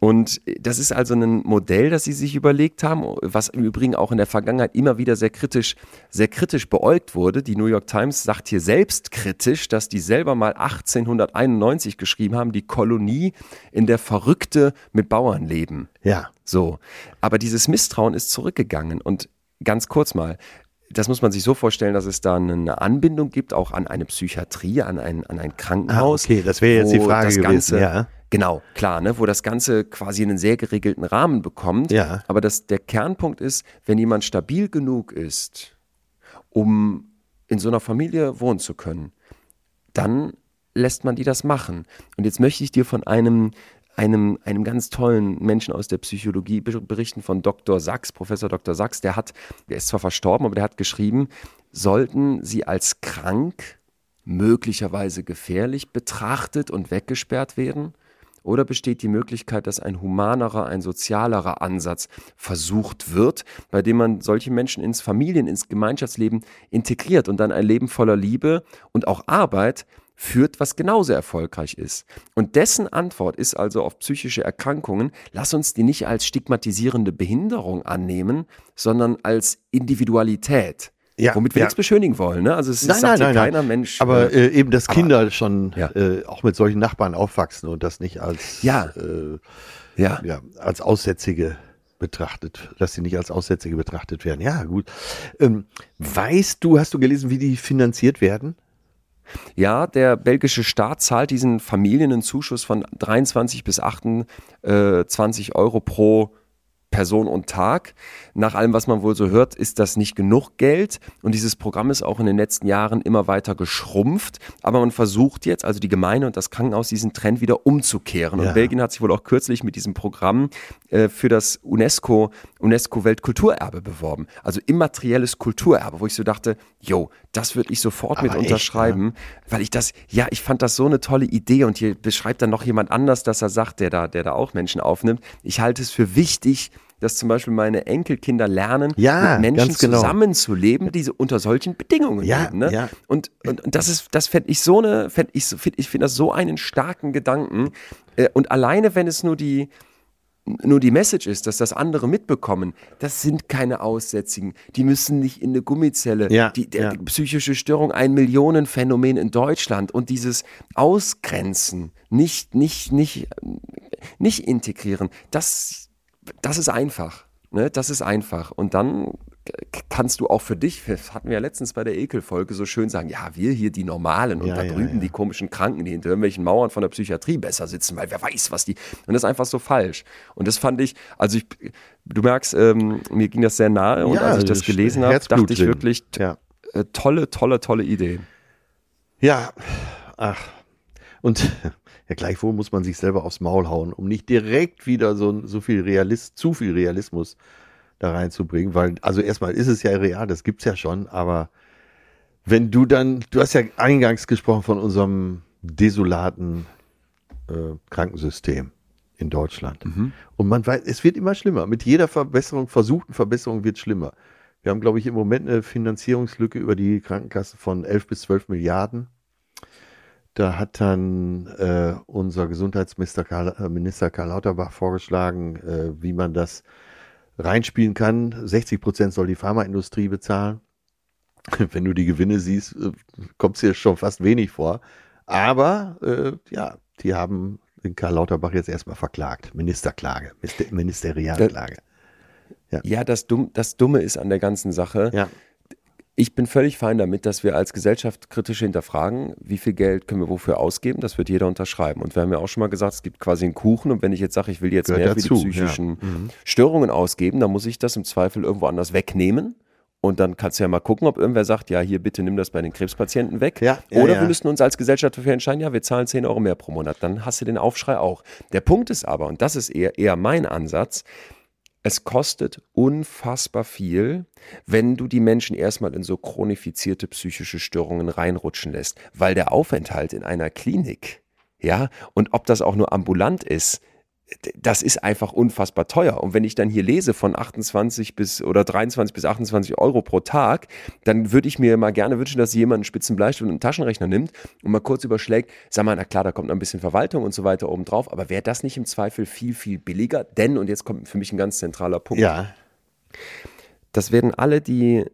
Und das ist also ein Modell, das sie sich überlegt haben, was im Übrigen auch in der Vergangenheit immer wieder sehr kritisch, sehr kritisch beäugt wurde. Die New York Times sagt hier selbst kritisch, dass die selber mal 1891 geschrieben haben, die Kolonie, in der Verrückte mit Bauern leben. Ja. So. Aber dieses Misstrauen ist zurückgegangen. Und ganz kurz mal, das muss man sich so vorstellen, dass es da eine Anbindung gibt, auch an eine Psychiatrie, an ein, an ein Krankenhaus. Ah, okay, das wäre jetzt die Frage das gewesen. Ganze, ja. Genau, klar, ne, wo das Ganze quasi einen sehr geregelten Rahmen bekommt. Ja. Aber das, der Kernpunkt ist, wenn jemand stabil genug ist, um in so einer Familie wohnen zu können, dann lässt man die das machen. Und jetzt möchte ich dir von einem, einem, einem ganz tollen Menschen aus der Psychologie ber- berichten, von Dr. Sachs, Professor Dr. Sachs. Der hat, der ist zwar verstorben, aber der hat geschrieben, sollten sie als krank, möglicherweise gefährlich betrachtet und weggesperrt werden? Oder besteht die Möglichkeit, dass ein humanerer, ein sozialerer Ansatz versucht wird, bei dem man solche Menschen ins Familien-, ins Gemeinschaftsleben integriert und dann ein Leben voller Liebe und auch Arbeit führt, was genauso erfolgreich ist. Und dessen Antwort ist also auf psychische Erkrankungen, lass uns die nicht als stigmatisierende Behinderung annehmen, sondern als Individualität. Ja, womit wir ja. nichts beschönigen wollen. Ne? Also es Nein, sagt nein, nein, keiner Mensch. Aber äh, äh, eben, dass Kinder schon Ja. äh, auch mit solchen Nachbarn aufwachsen und das nicht als, Ja. äh, ja. ja, als Aussätzige betrachtet, dass sie nicht als Aussätzige betrachtet werden. Ja, gut. Ähm, weißt du, hast du gelesen, wie die finanziert werden? Ja, der belgische Staat zahlt diesen Familien einen Zuschuss von 23 bis 28 Euro pro Person und Tag. Nach allem, was man wohl so hört, ist das nicht genug Geld und dieses Programm ist auch in den letzten Jahren immer weiter geschrumpft. Aber man versucht jetzt, also die Gemeinde und das Krankenhaus, diesen Trend wieder umzukehren. Ja. Und Belgien hat sich wohl auch kürzlich mit diesem Programm äh, für das UNESCO, UNESCO Weltkulturerbe beworben. Also immaterielles Kulturerbe, wo ich so dachte, yo, das würde ich sofort Aber mit echt, unterschreiben, weil ich das, ja, ich fand das so eine tolle Idee und hier beschreibt dann noch jemand anders, dass er sagt, der da, der da auch Menschen aufnimmt. Ich halte es für wichtig, dass zum Beispiel meine Enkelkinder lernen, Ja, mit Menschen genau. zusammenzuleben, die so unter solchen Bedingungen Ja, leben. Ne? ja. Und, und, und das ist, das fände ich so eine, fänd ich, so- find, ich finde das so einen starken Gedanken. Äh, Und alleine, wenn es nur die, nur die Message ist, dass das andere mitbekommen, das sind keine Aussätzigen. Die müssen nicht in eine Gummizelle. Ja, die, ja. die psychische Störung ein Millionenphänomen in Deutschland und dieses Ausgrenzen, nicht, nicht, nicht, nicht integrieren, das, das ist einfach. Ne? Das ist einfach. Und dann kannst du auch für dich, das hatten wir ja letztens bei der Ekelfolge so schön sagen, ja, wir hier die Normalen und Ja, da ja, drüben ja. die komischen Kranken, die hinter irgendwelchen Mauern von der Psychiatrie besser sitzen, weil wer weiß, was die. Und das ist einfach so falsch. Und das fand ich, also ich, du merkst, ähm, mir ging das sehr nahe und Ja, als ich das gelesen habe, dachte ich wirklich, Ja. äh, tolle, tolle, tolle Idee. Ja, ach. Und ja, gleichwohl muss man sich selber aufs Maul hauen, um nicht direkt wieder so, so viel Realist, zu viel Realismus da reinzubringen, weil, also erstmal ist es ja real, das gibt's ja schon, aber wenn du dann, du hast ja eingangs gesprochen von unserem desolaten äh, Krankensystem in Deutschland. Und man weiß, es wird immer schlimmer. Mit jeder Verbesserung, versuchten Verbesserung wird schlimmer. Wir haben, glaube ich, im Moment eine Finanzierungslücke über die Krankenkasse von 11 bis 12 Milliarden. Da hat dann äh, unser Gesundheitsminister Karl, äh, Minister Karl Lauterbach vorgeschlagen, äh, wie man das reinspielen kann. 60 Prozent soll die Pharmaindustrie bezahlen. Wenn du die Gewinne siehst, äh, kommt es dir schon fast wenig vor. Aber äh, ja, die haben den Karl Lauterbach jetzt erstmal verklagt. Ministerklage, Ministerialklage. Ja, das, Dumm, das Dumme ist an der ganzen Sache, Ja, ich bin völlig fein damit, dass wir als Gesellschaft kritisch hinterfragen, wie viel Geld können wir wofür ausgeben. Das wird jeder unterschreiben. Und wir haben ja auch schon mal gesagt, es gibt quasi einen Kuchen. Und wenn ich jetzt sage, ich will jetzt Gehört mehr dazu, für die psychischen Störungen ausgeben, dann muss ich das im Zweifel irgendwo anders wegnehmen. Und dann kannst du ja mal gucken, ob irgendwer sagt, ja, hier bitte nimm das bei den Krebspatienten weg. Ja, ja, Oder ja. wir müssen uns als Gesellschaft dafür entscheiden, ja, wir zahlen 10 Euro mehr pro Monat. Dann hast du den Aufschrei auch. Der Punkt ist aber, und das ist eher, eher mein Ansatz, es kostet unfassbar viel, wenn du die Menschen erstmal in so chronifizierte psychische Störungen reinrutschen lässt, weil der Aufenthalt in einer Klinik, ja, und ob das auch nur ambulant ist, das ist einfach unfassbar teuer. Und wenn ich dann hier lese von 28 bis oder 23 bis 28 Euro pro Tag, dann würde ich mir mal gerne wünschen, dass jemand einen spitzen Bleistift und einen Taschenrechner nimmt und mal kurz überschlägt, sag mal, na klar, da kommt noch ein bisschen Verwaltung und so weiter oben drauf, aber wäre das nicht im Zweifel viel, viel billiger? Denn, und jetzt kommt für mich ein ganz zentraler Punkt. Ja. Das werden alle, die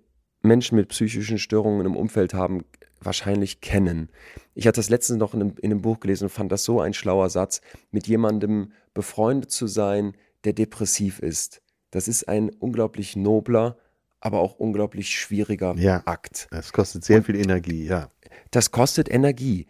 Menschen mit psychischen Störungen im Umfeld haben, wahrscheinlich kennen. Ich hatte das letztens noch in einem, in einem Buch gelesen und fand das so ein schlauer Satz, mit jemandem befreundet zu sein, der depressiv ist. Das ist ein unglaublich nobler, aber auch unglaublich schwieriger Ja. Akt. Das kostet sehr viel Energie, ja. Das kostet Energie.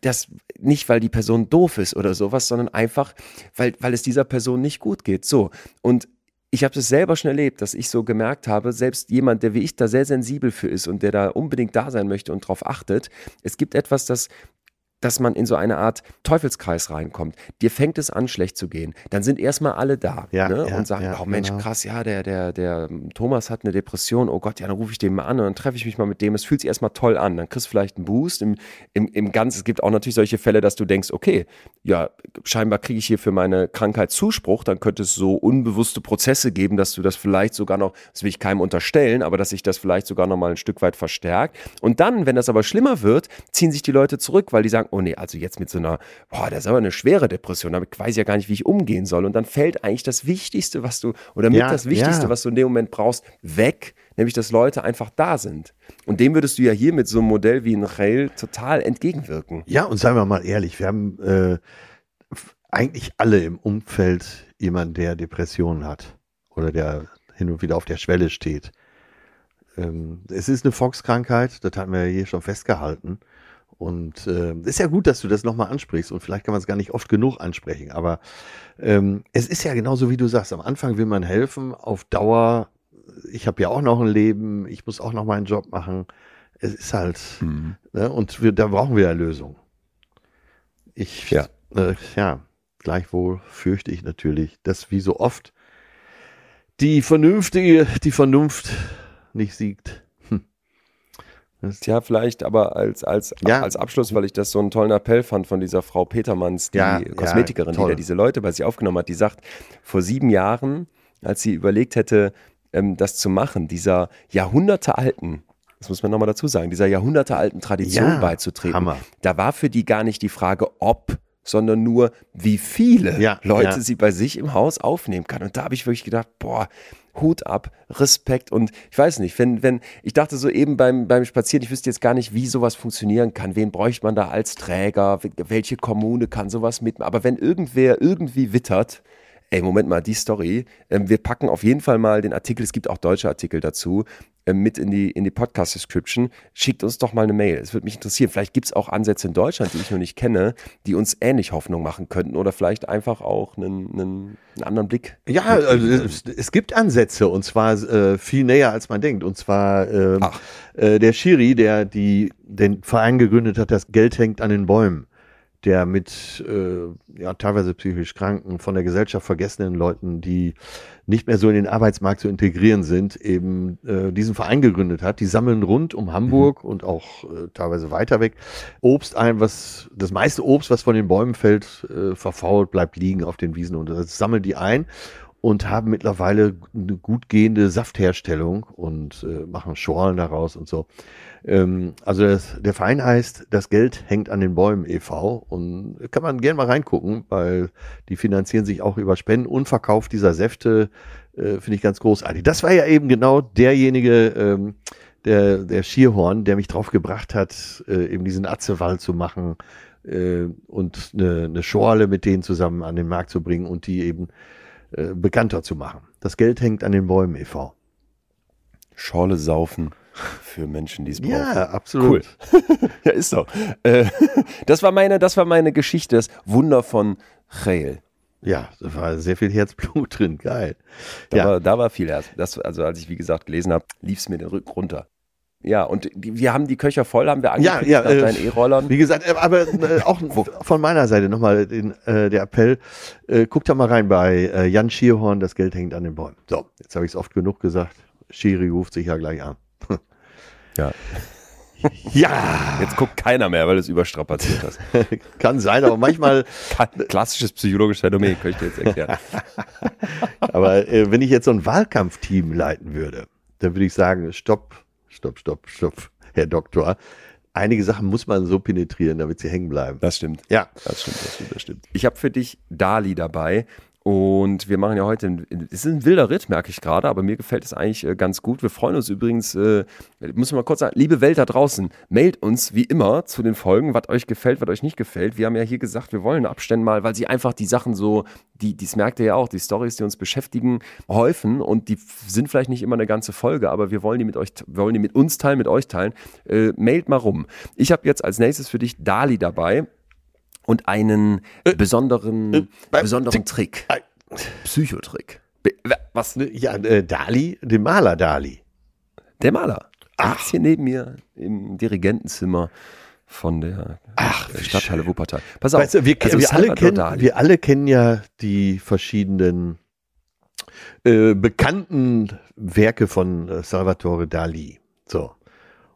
Das, nicht, weil die Person doof ist oder sowas, sondern einfach, weil, weil es dieser Person nicht gut geht. So. Und ich habe es selber schon erlebt, dass ich so gemerkt habe, selbst jemand, der wie ich da sehr sensibel für ist und der da unbedingt da sein möchte und drauf achtet, es gibt etwas, das dass man in so eine Art Teufelskreis reinkommt. Dir fängt es an, schlecht zu gehen. Dann sind erstmal alle da Ja, ne? ja, und sagen, ja, oh Mensch, genau. krass, ja, der, der, der Thomas hat eine Depression, oh Gott, ja, dann rufe ich den mal an und dann treffe ich mich mal mit dem. Es fühlt sich erstmal toll an. Dann kriegst du vielleicht einen Boost. Im, im, im Ganzen, es gibt auch natürlich solche Fälle, dass du denkst, okay, ja, scheinbar kriege ich hier für meine Krankheit Zuspruch, dann könnte es so unbewusste Prozesse geben, dass du das vielleicht sogar noch, das will ich keinem unterstellen, aber dass sich das vielleicht sogar noch mal ein Stück weit verstärkt. Und dann, wenn das aber schlimmer wird, ziehen sich die Leute zurück, weil die sagen, oh nee, also jetzt mit so einer, boah, das ist aber eine schwere Depression, damit weiß ich ja gar nicht, wie ich umgehen soll. Und dann fällt eigentlich das Wichtigste, was du, oder mit Ja, das Wichtigste, ja. was du in dem Moment brauchst, weg, nämlich dass Leute einfach da sind. Und dem würdest du ja hier mit so einem Modell wie ein Rail total entgegenwirken. Ja, und seien wir mal ehrlich, wir haben äh, eigentlich alle im Umfeld jemanden, der Depressionen hat oder der hin und wieder auf der Schwelle steht. Ähm, es ist eine Volkskrankheit, das hatten wir ja hier schon festgehalten. Und äh, ist ja gut, dass du das nochmal ansprichst und vielleicht kann man es gar nicht oft genug ansprechen, aber ähm, es ist ja genauso wie du sagst, am Anfang will man helfen, auf Dauer, ich habe ja auch noch ein Leben, ich muss auch noch meinen Job machen. Es ist halt, ne, und wir, da brauchen wir ja Lösungen. Ich, Ja. Äh, ja, gleichwohl fürchte ich natürlich, dass wie so oft die vernünftige, die Vernunft nicht siegt. Tja, vielleicht aber als, als, Ja. als Abschluss, weil ich das so einen tollen Appell fand von dieser Frau Petermanns, die Ja, ja, Kosmetikerin, die toll. da diese Leute bei sich aufgenommen hat, die sagt, vor sieben Jahren, als sie überlegt hätte, ähm, das zu machen, dieser jahrhundertealten, das muss man nochmal dazu sagen, dieser jahrhundertealten Tradition Ja, beizutreten, Hammer. da war für die gar nicht die Frage, ob, sondern nur, wie viele Ja, Leute ja. sie bei sich im Haus aufnehmen kann. Und da habe ich wirklich gedacht, boah, Hut ab, Respekt und ich weiß nicht, wenn, wenn, ich dachte so eben beim, beim Spazieren, ich wüsste jetzt gar nicht, wie sowas funktionieren kann. Wen bräuchte man da als Träger? Welche Kommune kann sowas mitmachen? Aber wenn irgendwer irgendwie wittert, ey, Moment mal, die Story, ähm, wir packen auf jeden Fall mal den Artikel, es gibt auch deutsche Artikel dazu, ähm, mit in die, in die Podcast-Description. Schickt uns doch mal eine Mail. Es würde mich interessieren. Vielleicht gibt es auch Ansätze in Deutschland, die ich noch nicht kenne, die uns ähnlich Hoffnung machen könnten oder vielleicht einfach auch einen, einen, einen anderen Blick. Ja, also es, es gibt Ansätze und zwar äh, viel näher als man denkt. Und zwar ähm, äh, der Schiri, der die den Verein gegründet hat, das Geld hängt an den Bäumen, der mit äh, ja teilweise psychisch kranken, von der Gesellschaft vergessenen Leuten, die nicht mehr so in den Arbeitsmarkt zu integrieren sind, eben äh, diesen Verein gegründet hat. Die sammeln rund um Hamburg und auch äh, teilweise weiter weg Obst ein, was das meiste Obst, was von den Bäumen fällt, äh, verfault, bleibt liegen auf den Wiesen und das sammeln die ein und haben mittlerweile eine gut gehende Saftherstellung und äh, machen Schorlen daraus und so. Ähm, also das, der Verein heißt Das Geld hängt an den Bäumen e.V. und kann man gerne mal reingucken, weil die finanzieren sich auch über Spenden und Verkauf dieser Säfte, äh, finde ich ganz großartig. Das war ja eben genau derjenige, ähm, der, der Schierhorn, der mich drauf gebracht hat, äh, eben diesen Atzewald zu machen äh, und eine, eine Schorle mit denen zusammen an den Markt zu bringen und die eben äh, bekannter zu machen. Das Geld hängt an den Bäumen e.V. Schorle saufen für Menschen, die es brauchen. Ja, absolut. Cool. ja, ist so. Äh, das war meine, das war meine Geschichte, das Wunder von Rail. Ja, da war sehr viel Herzblut drin. Geil. Da, Ja. war, da war viel Herz. Das, also als ich, wie gesagt, gelesen habe, lief es mir den Rücken runter. Ja, und die, wir haben die Köcher voll, haben wir Ja, angekündigt ja, nach äh, deinen E-Rollern. Wie gesagt, äh, aber äh, auch von meiner Seite nochmal den, äh, der Appell, äh, guckt da mal rein bei äh, Jan Schierhorn, das Geld hängt an den Bäumen. So, jetzt habe ich es oft genug gesagt. Schiri ruft sich ja gleich an. Ja. Ja, Jetzt guckt keiner mehr, weil du es überstrapaziert hast. kann sein, aber manchmal, Klassisches psychologisches Phänomen, könnte ich dir jetzt erklären. aber äh, wenn ich jetzt so ein Wahlkampfteam leiten würde, dann würde ich sagen, stopp, stopp, stopp, stopp, Herr Doktor. Einige Sachen muss man so penetrieren, damit sie hängen bleiben. Das stimmt. Ja, Das stimmt, das stimmt, das stimmt. Ich habe für dich Dali dabei. Und wir machen ja heute, es ist ein wilder Ritt, merke ich gerade, aber mir gefällt es eigentlich äh, ganz gut. Wir freuen uns übrigens, äh, muss man mal kurz sagen, liebe Welt da draußen, meldet uns wie immer zu den Folgen, was euch gefällt, was euch nicht gefällt. Wir haben ja hier gesagt, wir wollen Abstände mal, weil sie einfach die Sachen so, die, dies merkt ihr ja auch, die Stories, die uns beschäftigen, häufen und die sind vielleicht nicht immer eine ganze Folge, aber wir wollen die mit euch, wollen die mit uns teilen, mit euch teilen. Äh, mailt mal rum. Ich habe jetzt als nächstes für dich Dali dabei und einen besonderen, äh, besonderen Trick. Ei. Psychotrick. Was? Ne, Ja, äh, Dali, den Maler Dali. Der Maler. Der ist hier neben mir im Dirigentenzimmer von der Ach, äh, Stadthalle Wuppertal. Pass auf. Weißt du, wir, also wir, alle kennen, wir alle kennen ja die verschiedenen äh, bekannten Werke von äh, Salvatore Dali. So.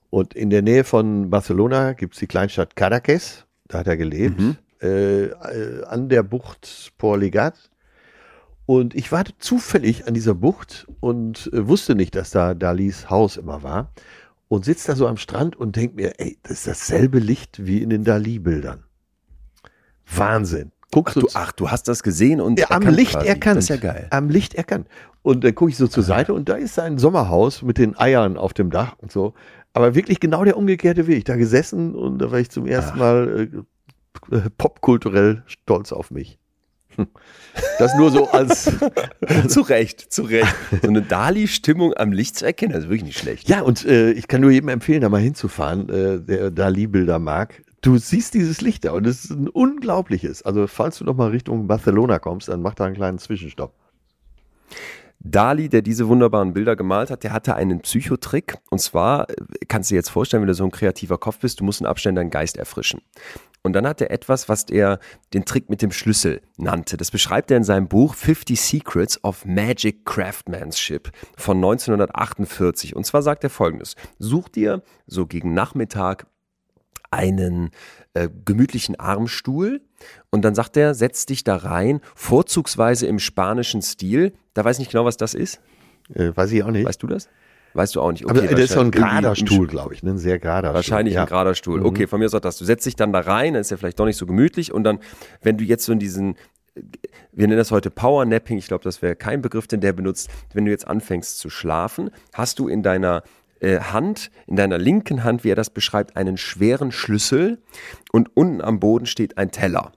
Und in der Nähe von Barcelona gibt es die Kleinstadt Cadaqués. Da hat er gelebt. Mhm. Äh, äh, an der Bucht Port Legat. Und ich war zufällig an dieser Bucht und äh, wusste nicht, dass da Dalis Haus immer war. Und sitze da so am Strand und denke mir, ey, das ist dasselbe Licht wie in den Dali-Bildern. Wahnsinn. Guckst Ach du, ach, du hast das gesehen und ja, am Licht quasi. erkannt. Das ist ja geil. Am Licht erkannt. Und dann gucke ich so zur Seite und da ist sein Sommerhaus mit den Eiern auf dem Dach und so. Aber wirklich genau der umgekehrte Weg. Da gesessen und da war ich zum ersten Ach. Mal äh, äh, popkulturell stolz auf mich. Hm. Das nur so als. zu Recht, zu Recht. So eine Dali-Stimmung am Licht zu erkennen, das ist wirklich nicht schlecht. ja, und äh, ich kann nur jedem empfehlen, da mal hinzufahren, äh, der Dali-Bilder mag. Du siehst dieses Licht da und es ist ein unglaubliches. Also, falls du noch mal Richtung Barcelona kommst, dann mach da einen kleinen Zwischenstopp. Dali, der diese wunderbaren Bilder gemalt hat, der hatte einen Psychotrick. Und zwar, äh, kannst du dir jetzt vorstellen, wenn du so ein kreativer Kopf bist, du musst in Abständen deinen Geist erfrischen. Und dann hat er etwas, was er den Trick mit dem Schlüssel nannte. Das beschreibt er in seinem Buch 50 Secrets of Magic Craftsmanship von 1948. Und zwar sagt er folgendes. Such dir so gegen Nachmittag einen äh, gemütlichen Armstuhl und dann sagt er, setz dich da rein, vorzugsweise im spanischen Stil. Da weiß ich nicht genau, was das ist. Äh, weiß ich auch nicht. Weißt du das? Weißt du auch nicht. Aber Okay, das ist so ein gerader Stuhl, glaube ich, ne? ein sehr gerader Wahrscheinlich Stuhl. ein gerader Stuhl. Okay, von mir aus auch das. Du setzt dich dann da rein, dann ist ja vielleicht doch nicht so gemütlich und dann, wenn du jetzt so in diesen, wir nennen das heute Powernapping, ich glaube, das wäre kein Begriff, den der benutzt, wenn du jetzt anfängst zu schlafen, hast du in deiner äh, Hand, in deiner linken Hand, wie er das beschreibt, einen schweren Schlüssel und unten am Boden steht ein Teller.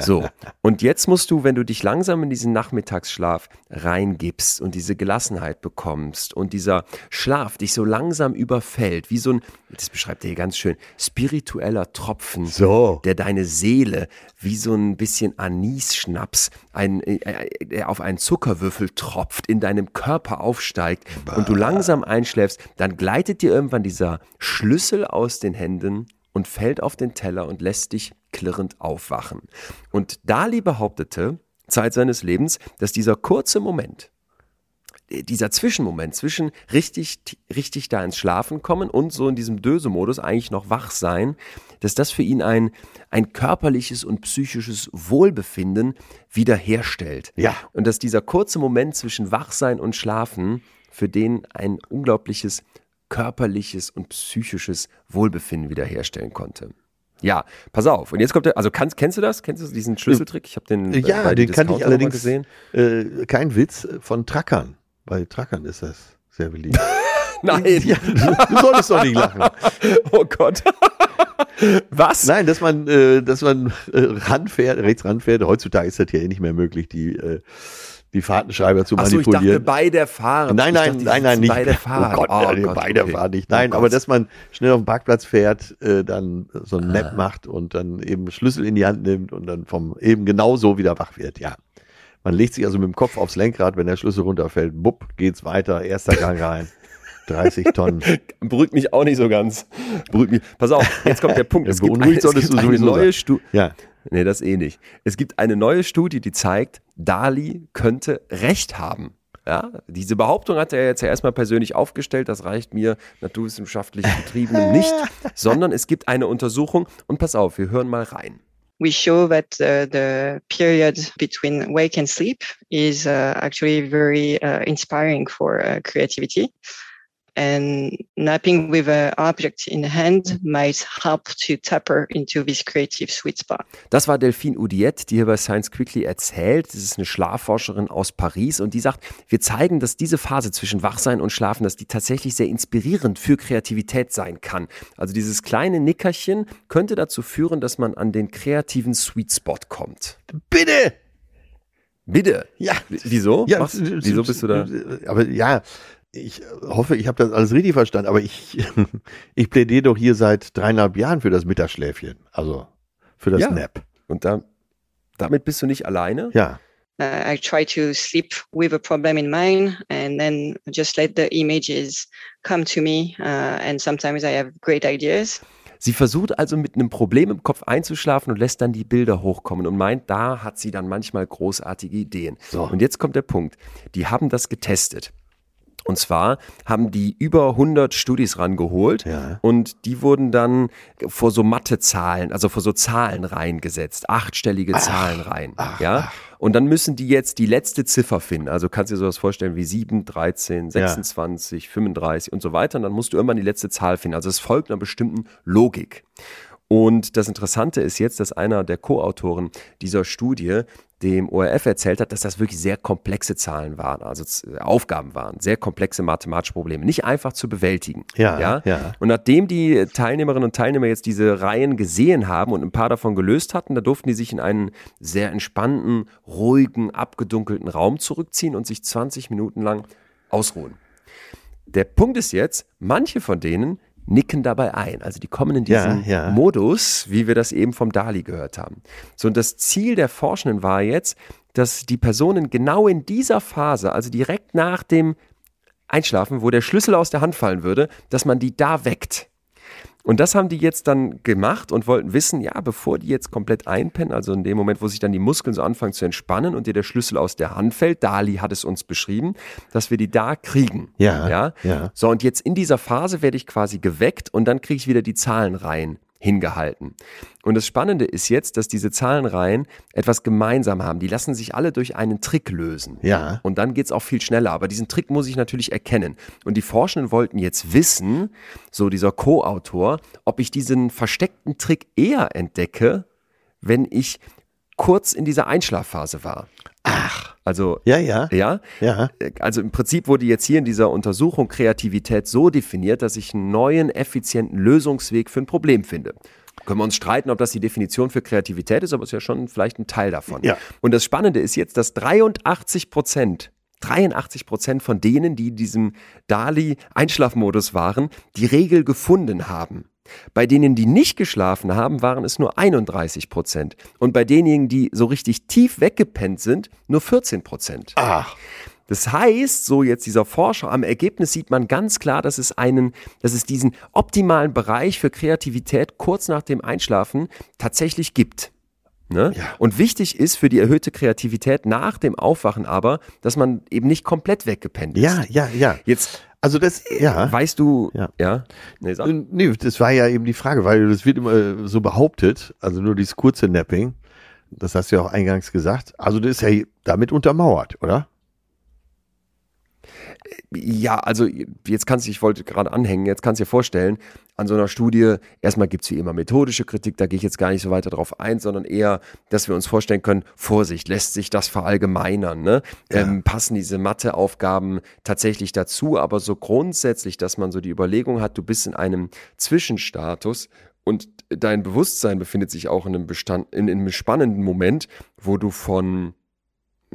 So, und jetzt musst du, wenn du dich langsam in diesen Nachmittagsschlaf reingibst und diese Gelassenheit bekommst und dieser Schlaf dich so langsam überfällt, wie so ein, das beschreibt er hier ganz schön, spiritueller Tropfen, So. der deine Seele wie so ein bisschen Anis-Schnaps ein, äh, äh, der auf einen Zuckerwürfel tropft, in deinem Körper aufsteigt und du langsam einschläfst, dann gleitet dir irgendwann dieser Schlüssel aus den Händen und fällt auf den Teller und lässt dich klirrend aufwachen. Und Dali behauptete, Zeit seines Lebens, dass dieser kurze Moment, äh, dieser Zwischenmoment zwischen richtig, richtig da ins Schlafen kommen und so in diesem Döse-Modus eigentlich noch wach sein, dass das für ihn ein, ein körperliches und psychisches Wohlbefinden wiederherstellt. Ja. Und dass dieser kurze Moment zwischen Wachsein und Schlafen für den ein unglaubliches körperliches und psychisches Wohlbefinden wiederherstellen konnte. Ja, pass auf. Und jetzt kommt der, also kannst, kennst du das? Kennst du diesen Schlüsseltrick? Ich habe den äh, Ja, bei den kann ich allerdings, gesehen. äh, kein Witz, äh, von Trackern. Bei Trackern ist das sehr beliebt. Nein. ja, du, du solltest doch nicht lachen. Oh Gott. Was? Nein, dass man, äh, dass man äh, ranfährt, rechts ranfährt. Heutzutage ist das ja eh nicht mehr möglich, die, äh, die Fahrtenschreiber zu Achso, ich dachte manipulieren. bei der Fahrt. Nein, nein, dachte, nein, nein, nicht. Bei der Fahrt. Oh Gott, ja, nee, bei der okay. Fahrt nicht. Oh Nein, aber Gott. dass man schnell auf den Parkplatz fährt, äh, dann so ein Ah. Map macht und dann eben Schlüssel in die Hand nimmt und dann vom eben genau so wieder wach wird, ja. Man legt sich also mit dem Kopf aufs Lenkrad, wenn der Schlüssel runterfällt, bupp, geht's weiter, erster Gang rein. 30 Tonnen. Beruhigt mich auch nicht so ganz. Beruhigt mich. Pass auf, jetzt kommt der Punkt. Ja, Es gibt, eine, es gibt neue. Studie. Ja. Nee, das eh nicht. Es gibt eine neue Studie, die zeigt, Dali könnte Recht haben. Ja, diese Behauptung hat er jetzt ja erstmal persönlich aufgestellt. Das reicht mir naturwissenschaftlich Betriebenem nicht, sondern es gibt eine Untersuchung und pass auf, wir hören mal rein. we show that uh, the period between wake and sleep is uh, actually very uh, inspiring for uh, creativity. And napping with an object in hand might help to tapper into this creative sweet spot. Das war Delphine Udiet, die hier bei Science Quickly erzählt. Das ist eine Schlafforscherin aus Paris und die sagt, wir zeigen, dass diese Phase zwischen Wachsein und Schlafen, dass die tatsächlich sehr inspirierend für Kreativität sein kann. Also dieses kleine Nickerchen könnte dazu führen, dass man an den kreativen Sweet Spot kommt. Bitte! Bitte. Ja. Wieso? Ja, Machst, wieso bist du da? Aber ja, ich hoffe, ich habe das alles richtig verstanden, aber ich, ich plädiere doch hier seit dreieinhalb Jahren für das Mittagsschläfchen. Also für das Ja. Nap. Und da, damit bist du nicht alleine? Ja. Uh, I try to sleep with a problem in mind and then just let the images come to me. Uh, and sometimes I have great ideas. Sie versucht also mit einem Problem im Kopf einzuschlafen und lässt dann die Bilder hochkommen und meint, da hat sie dann manchmal großartige Ideen. So. Und jetzt kommt der Punkt. Die haben das getestet. Und zwar haben die über 100 Studis rangeholt Ja. und die wurden dann vor so Mathezahlen, also vor so Zahlen reingesetzt, achtstellige Zahlen rein. ja? Und dann müssen die jetzt die letzte Ziffer finden. Also kannst du dir sowas vorstellen wie 7, 13, 26, 35 und so weiter. Und dann musst du irgendwann die letzte Zahl finden. Also es folgt einer bestimmten Logik. Und das Interessante ist jetzt, dass einer der Co-Autoren dieser Studie dem ORF erzählt hat, dass das wirklich sehr komplexe Zahlen waren, also Z- Aufgaben waren, sehr komplexe mathematische Probleme, nicht einfach zu bewältigen. Ja, ja. Und nachdem die Teilnehmerinnen und Teilnehmer jetzt diese Reihen gesehen haben und ein paar davon gelöst hatten, da durften die sich in einen sehr entspannten, ruhigen, abgedunkelten Raum zurückziehen und sich 20 Minuten lang ausruhen. Der Punkt ist jetzt, manche von denen nicken dabei ein. Also die kommen in diesen Ja, ja. Modus, wie wir das eben vom Dali gehört haben. So, und das Ziel der Forschenden war jetzt, dass die Personen genau in dieser Phase, also direkt nach dem Einschlafen, wo der Schlüssel aus der Hand fallen würde, dass man die da weckt. Und das haben die jetzt dann gemacht und wollten wissen, ja, bevor die jetzt komplett einpennen, also in dem Moment, wo sich dann die Muskeln so anfangen zu entspannen und dir der Schlüssel aus der Hand fällt, Dali hat es uns beschrieben, dass wir die da kriegen. Ja, ja. ja. So, und jetzt in dieser Phase werde ich quasi geweckt und dann kriege ich wieder die Zahlenreihen hingehalten. Und das Spannende ist jetzt, dass diese Zahlenreihen etwas gemeinsam haben. Die lassen sich alle durch einen Trick lösen. Ja. Und dann geht's auch viel schneller. Aber diesen Trick muss ich natürlich erkennen. Und die Forschenden wollten jetzt wissen, so dieser Co-Autor, ob ich diesen versteckten Trick eher entdecke, wenn ich kurz in dieser Einschlafphase war. Also, Ja, ja. ja, Ja. also im Prinzip wurde jetzt hier in dieser Untersuchung Kreativität so definiert, dass ich einen neuen, effizienten Lösungsweg für ein Problem finde. Können wir uns streiten, ob das die Definition für Kreativität ist, aber es ist ja schon vielleicht ein Teil davon. Ja. Und das Spannende ist jetzt, dass 83 Prozent 83 Prozent von denen, die in diesem Dali-Einschlafmodus waren, die Regel gefunden haben. Bei denen, die nicht geschlafen haben, waren es nur 31 Prozent. Und bei denjenigen, die so richtig tief weggepennt sind, nur 14 Prozent. Ach. Das heißt, so jetzt dieser Forscher, am Ergebnis sieht man ganz klar, dass es einen, dass es diesen optimalen Bereich für Kreativität kurz nach dem Einschlafen tatsächlich gibt. Ne? Ja. Und wichtig ist für die erhöhte Kreativität nach dem Aufwachen aber, dass man eben nicht komplett weggepennt ist. Ja, ja, ja. Jetzt Also das, ja. weißt du, Ja. ja, Nee, sag. Äh, Nee, das war ja eben die Frage, weil das wird immer äh, so behauptet, also nur dieses kurze Napping, das hast du ja auch eingangs gesagt, also das ist ja damit untermauert, oder? Ja, also jetzt kannst du, ich wollte gerade anhängen, jetzt kannst du dir vorstellen, an so einer Studie, erstmal gibt es wie immer methodische Kritik, da gehe ich jetzt gar nicht so weiter drauf ein, sondern eher, dass wir uns vorstellen können, Vorsicht, lässt sich das verallgemeinern, ne? Ähm, passen diese Matheaufgaben tatsächlich dazu, aber so grundsätzlich, dass man so die Überlegung hat, du bist in einem Zwischenstatus und dein Bewusstsein befindet sich auch in einem, Bestand, in, in einem spannenden Moment, wo du von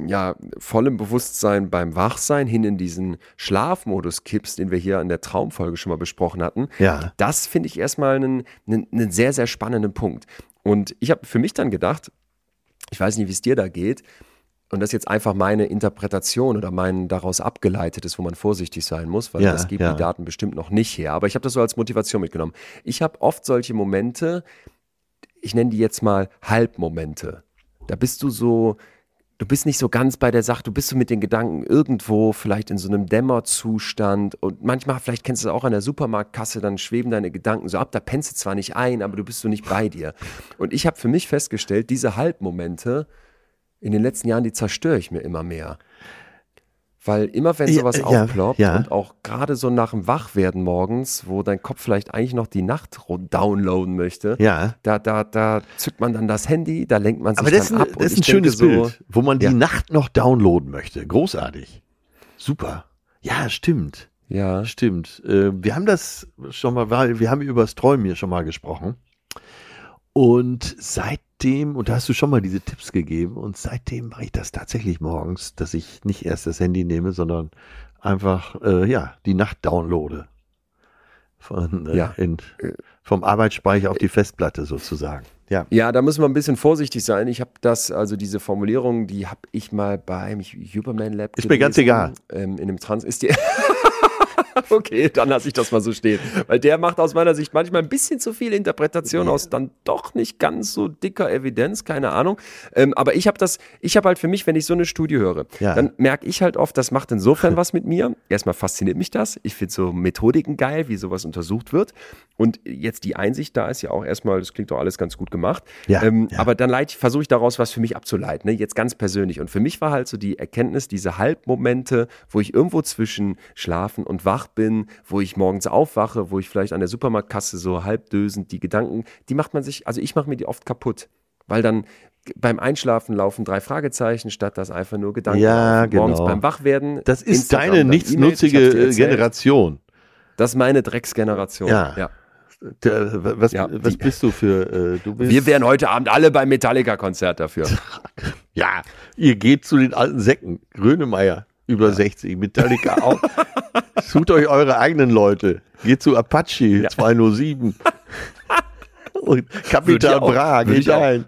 ja, vollem Bewusstsein beim Wachsein hin in diesen Schlafmodus kippst, den wir hier in der Traumfolge schon mal besprochen hatten. Ja. Das finde ich erstmal einen, einen, einen sehr, sehr spannenden Punkt. Und ich habe für mich dann gedacht, ich weiß nicht, wie es dir da geht, und das ist jetzt einfach meine Interpretation oder mein daraus abgeleitetes, wo man vorsichtig sein muss, weil Ja, das gibt ja. die Daten bestimmt noch nicht her. Aber ich habe das so als Motivation mitgenommen. Ich habe oft solche Momente, ich nenne die jetzt mal Halbmomente. Da bist du so du bist nicht so ganz bei der Sache, du bist so mit den Gedanken irgendwo vielleicht in so einem Dämmerzustand und manchmal, vielleicht kennst du es auch an der Supermarktkasse, dann schweben deine Gedanken so ab, da pennst du zwar nicht ein, aber du bist so nicht bei dir. Und ich habe für mich festgestellt, diese Halbmomente in den letzten Jahren, die zerstöre ich mir immer mehr. Weil immer wenn sowas Ja, ja, aufploppt ja. und auch gerade so nach dem Wachwerden morgens, wo dein Kopf vielleicht eigentlich noch die Nacht downloaden möchte, Ja. da, da, da zückt man dann das Handy, da lenkt man sich Aber das ist dann ein, ab. das ist ein schönes so, Bild, wo man die Ja. Nacht noch downloaden möchte. Großartig. Super. Ja, stimmt. Ja, Stimmt. Äh, wir haben das schon mal, weil wir haben über das Träumen hier schon mal gesprochen. Und seitdem, und da hast du schon mal diese Tipps gegeben, und seitdem mache ich das tatsächlich morgens, dass ich nicht erst das Handy nehme, sondern einfach, äh, ja, die Nacht downloade. Von, äh, Ja. in, vom Arbeitsspeicher auf die Festplatte sozusagen. Ja. Ja, da müssen wir ein bisschen vorsichtig sein. Ich habe das, also diese Formulierung, die habe ich mal beim Huberman Lab. Ist mir ganz gelesen, egal. Ähm, in einem Trans ist die. okay, dann lasse ich das mal so stehen. Weil der macht aus meiner Sicht manchmal ein bisschen zu viel Interpretation aus dann doch nicht ganz so dicker Evidenz, keine Ahnung. Ähm, aber ich habe das, ich habe halt für mich, wenn ich so eine Studie höre, Ja. dann merke ich halt oft, das macht insofern was mit mir. Erstmal fasziniert mich das. Ich finde so Methodiken geil, wie sowas untersucht wird. Und jetzt die Einsicht da ist ja auch erstmal, das klingt doch alles ganz gut gemacht. Ja, ähm, ja. Aber dann versuche ich daraus was für mich abzuleiten, ne? jetzt ganz persönlich. Und für mich war halt so die Erkenntnis, diese Halbmomente, wo ich irgendwo zwischen Schlafen und Wach bin, wo ich morgens aufwache, wo ich vielleicht an der Supermarktkasse so halbdösend die Gedanken, die macht man sich, also ich mache mir die oft kaputt. Weil dann beim Einschlafen laufen drei Fragezeichen, statt dass einfach nur Gedanken Ja, laufen. Morgens genau. beim Wachwerden. Das ist Instagram, deine nichtsnutzige äh, erzählt. Generation. Das ist meine Drecksgeneration. Ja. ja. Der, was, Ja, was bist du für, äh, du bist, Wir wären heute Abend alle beim Metallica-Konzert dafür. ja, ihr geht zu den alten Säcken. Grönemeyer, über 60, Metallica auch. Sucht euch eure eigenen Leute. Geht zu Apache, 207. Und Kapital auch. Bra, geht ein.